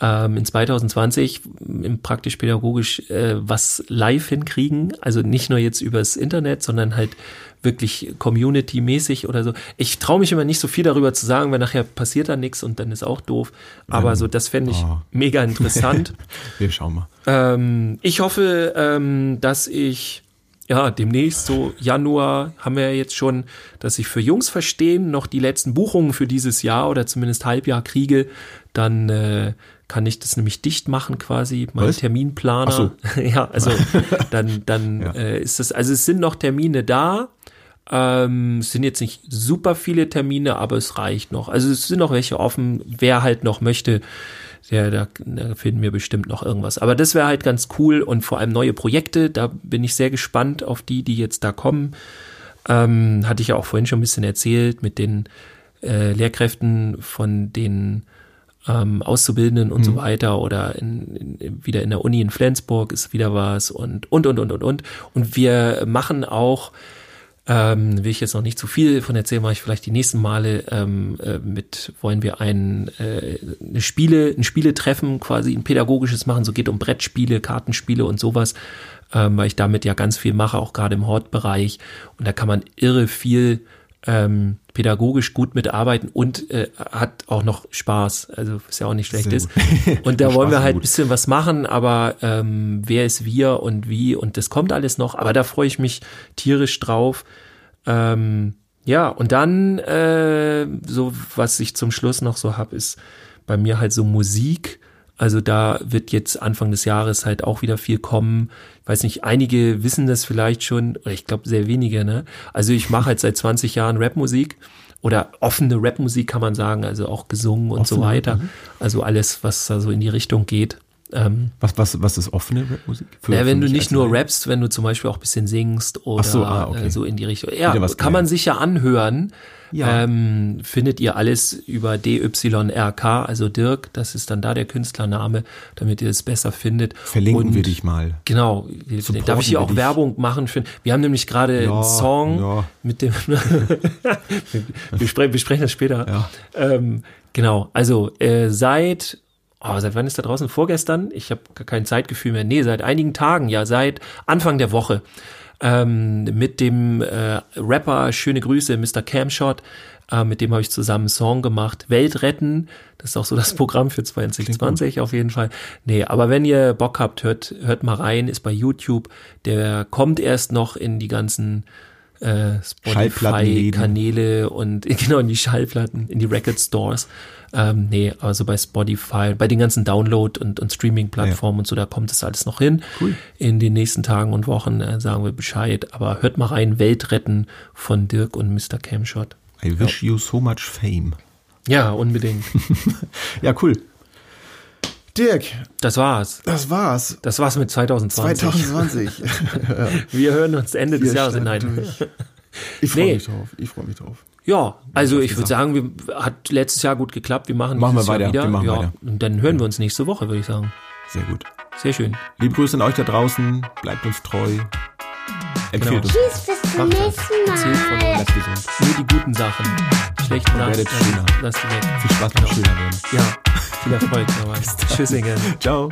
ähm, in 2020 im praktisch pädagogisch äh, was live hinkriegen. Also nicht nur jetzt übers Internet, sondern halt wirklich Community-mäßig oder so. Ich traue mich immer nicht so viel darüber zu sagen, weil nachher passiert da nichts und dann ist auch doof. Aber so, das fände ich oh. mega interessant. Wir schauen mal. Ähm, ich hoffe, ähm, dass ich ja demnächst so Januar haben wir ja jetzt schon, dass ich für Jungs verstehen noch die letzten Buchungen für dieses Jahr oder zumindest Halbjahr kriege, dann äh, kann ich das nämlich dicht machen quasi, mein Was? Terminplaner. Ach so. ja, also dann dann Ja. äh, ist das, also es sind noch Termine da. Ähm, es sind jetzt nicht super viele Termine, aber es reicht noch. Also es sind noch welche offen. Wer halt noch möchte, der, da, da finden wir bestimmt noch irgendwas. Aber das wäre halt ganz cool und vor allem neue Projekte. Da bin ich sehr gespannt auf die, die jetzt da kommen. Ähm, hatte ich ja auch vorhin schon ein bisschen erzählt mit den äh, Lehrkräften von den ähm, Auszubildenden und so weiter oder in, in, wieder in der Uni in Flensburg ist wieder was und und und und und und und wir machen auch ähm, will ich jetzt noch nicht zu viel von erzählen, mache ich vielleicht die nächsten Male ähm, äh, mit, wollen wir ein, äh, eine Spiele, ein Spieletreffen quasi, ein pädagogisches machen, so geht um Brettspiele, Kartenspiele und sowas, ähm, weil ich damit ja ganz viel mache, auch gerade im Hortbereich und da kann man irre viel ähm, pädagogisch gut mitarbeiten und äh, hat auch noch Spaß, also was ja auch nicht schlecht Sehr ist. gut. Und da wollen wir halt ein bisschen was machen, aber ähm, wer ist wir und wie und das kommt alles noch, aber da freue ich mich tierisch drauf. Ähm, ja, und dann, äh, so was ich zum Schluss noch so hab, ist bei mir halt so Musik. Also da wird jetzt Anfang des Jahres halt auch wieder viel kommen. Ich weiß nicht, einige wissen das vielleicht schon, oder ich glaube sehr wenige, ne? Also ich mache halt seit 20 Jahren Rapmusik oder offene Rapmusik kann man sagen, also auch gesungen und so Offene, weiter. Also alles, was da so in die Richtung geht. Ähm, Was, was, was ist offene Rapmusik? Für- ja, für wenn du nicht nur rappst, wenn du zum Beispiel auch ein bisschen singst oder so, ah, okay. äh, so in die Richtung. Ja, kann man sich ja anhören. Ja. Ähm, findet ihr alles über DYRK, also Dirk, das ist dann da der Künstlername, damit ihr es besser findet. Verlinken Und wir dich mal. Genau. Wir- Supporten Darf ich hier wir auch dich. Werbung machen? Für, wir haben nämlich gerade Ja, einen Song ja. mit dem. wir, besprechen, besprechen das später. Ähm, genau. Also äh, seit. Oh, seit wann ist da draußen? Vorgestern? Ich habe gar kein Zeitgefühl mehr. Nee, seit einigen Tagen, ja, seit Anfang der Woche. Ähm, mit dem äh, Rapper, schöne Grüße, Mr. Camshot, äh, mit dem habe ich zusammen einen Song gemacht. Welt retten, das ist auch so das Programm für 2020 auf jeden Fall. Nee, aber wenn ihr Bock habt, hört, hört mal rein, ist bei YouTube. Der kommt erst noch in die ganzen äh. Spotify-Kanäle und genau in die Schallplatten, in die Record Stores. Ähm, nee, also bei Spotify, bei den ganzen Download- und, und Streaming-Plattformen und so, da kommt es alles noch hin. Cool. In den nächsten Tagen und Wochen äh, sagen wir Bescheid. Aber hört mal rein, Weltretten von Dirk und Mr. Camshot. I wish you so much fame. Ja, unbedingt. Ja, cool. Dirk, Das war's. das war's. Das war's mit 2020. 2020. Wir hören uns Ende des Jahres. starten Nein. durch. Ich freue Nee. mich drauf. Ich freue mich drauf. Ja, also ich würde sagen, wir, hat letztes Jahr gut geklappt. Wir machen, Machen wir dieses Jahr weiter. wieder. Wir machen ja, weiter. Und dann hören wir uns nächste Woche, würde ich sagen. Sehr gut. Sehr schön. Liebe Grüße an euch da draußen. Bleibt uns treu. Empfehlt Genau. uns. Tschüss, das. nächsten Erzählt von. Bleibt gesund. Nur die guten Sachen. Schlechten Sachen. werdet lass- schöner. Lass die weg. Viel Spaß beim Schöner werden. Ja, viel Erfolg dabei. Tschüssingen. Ciao.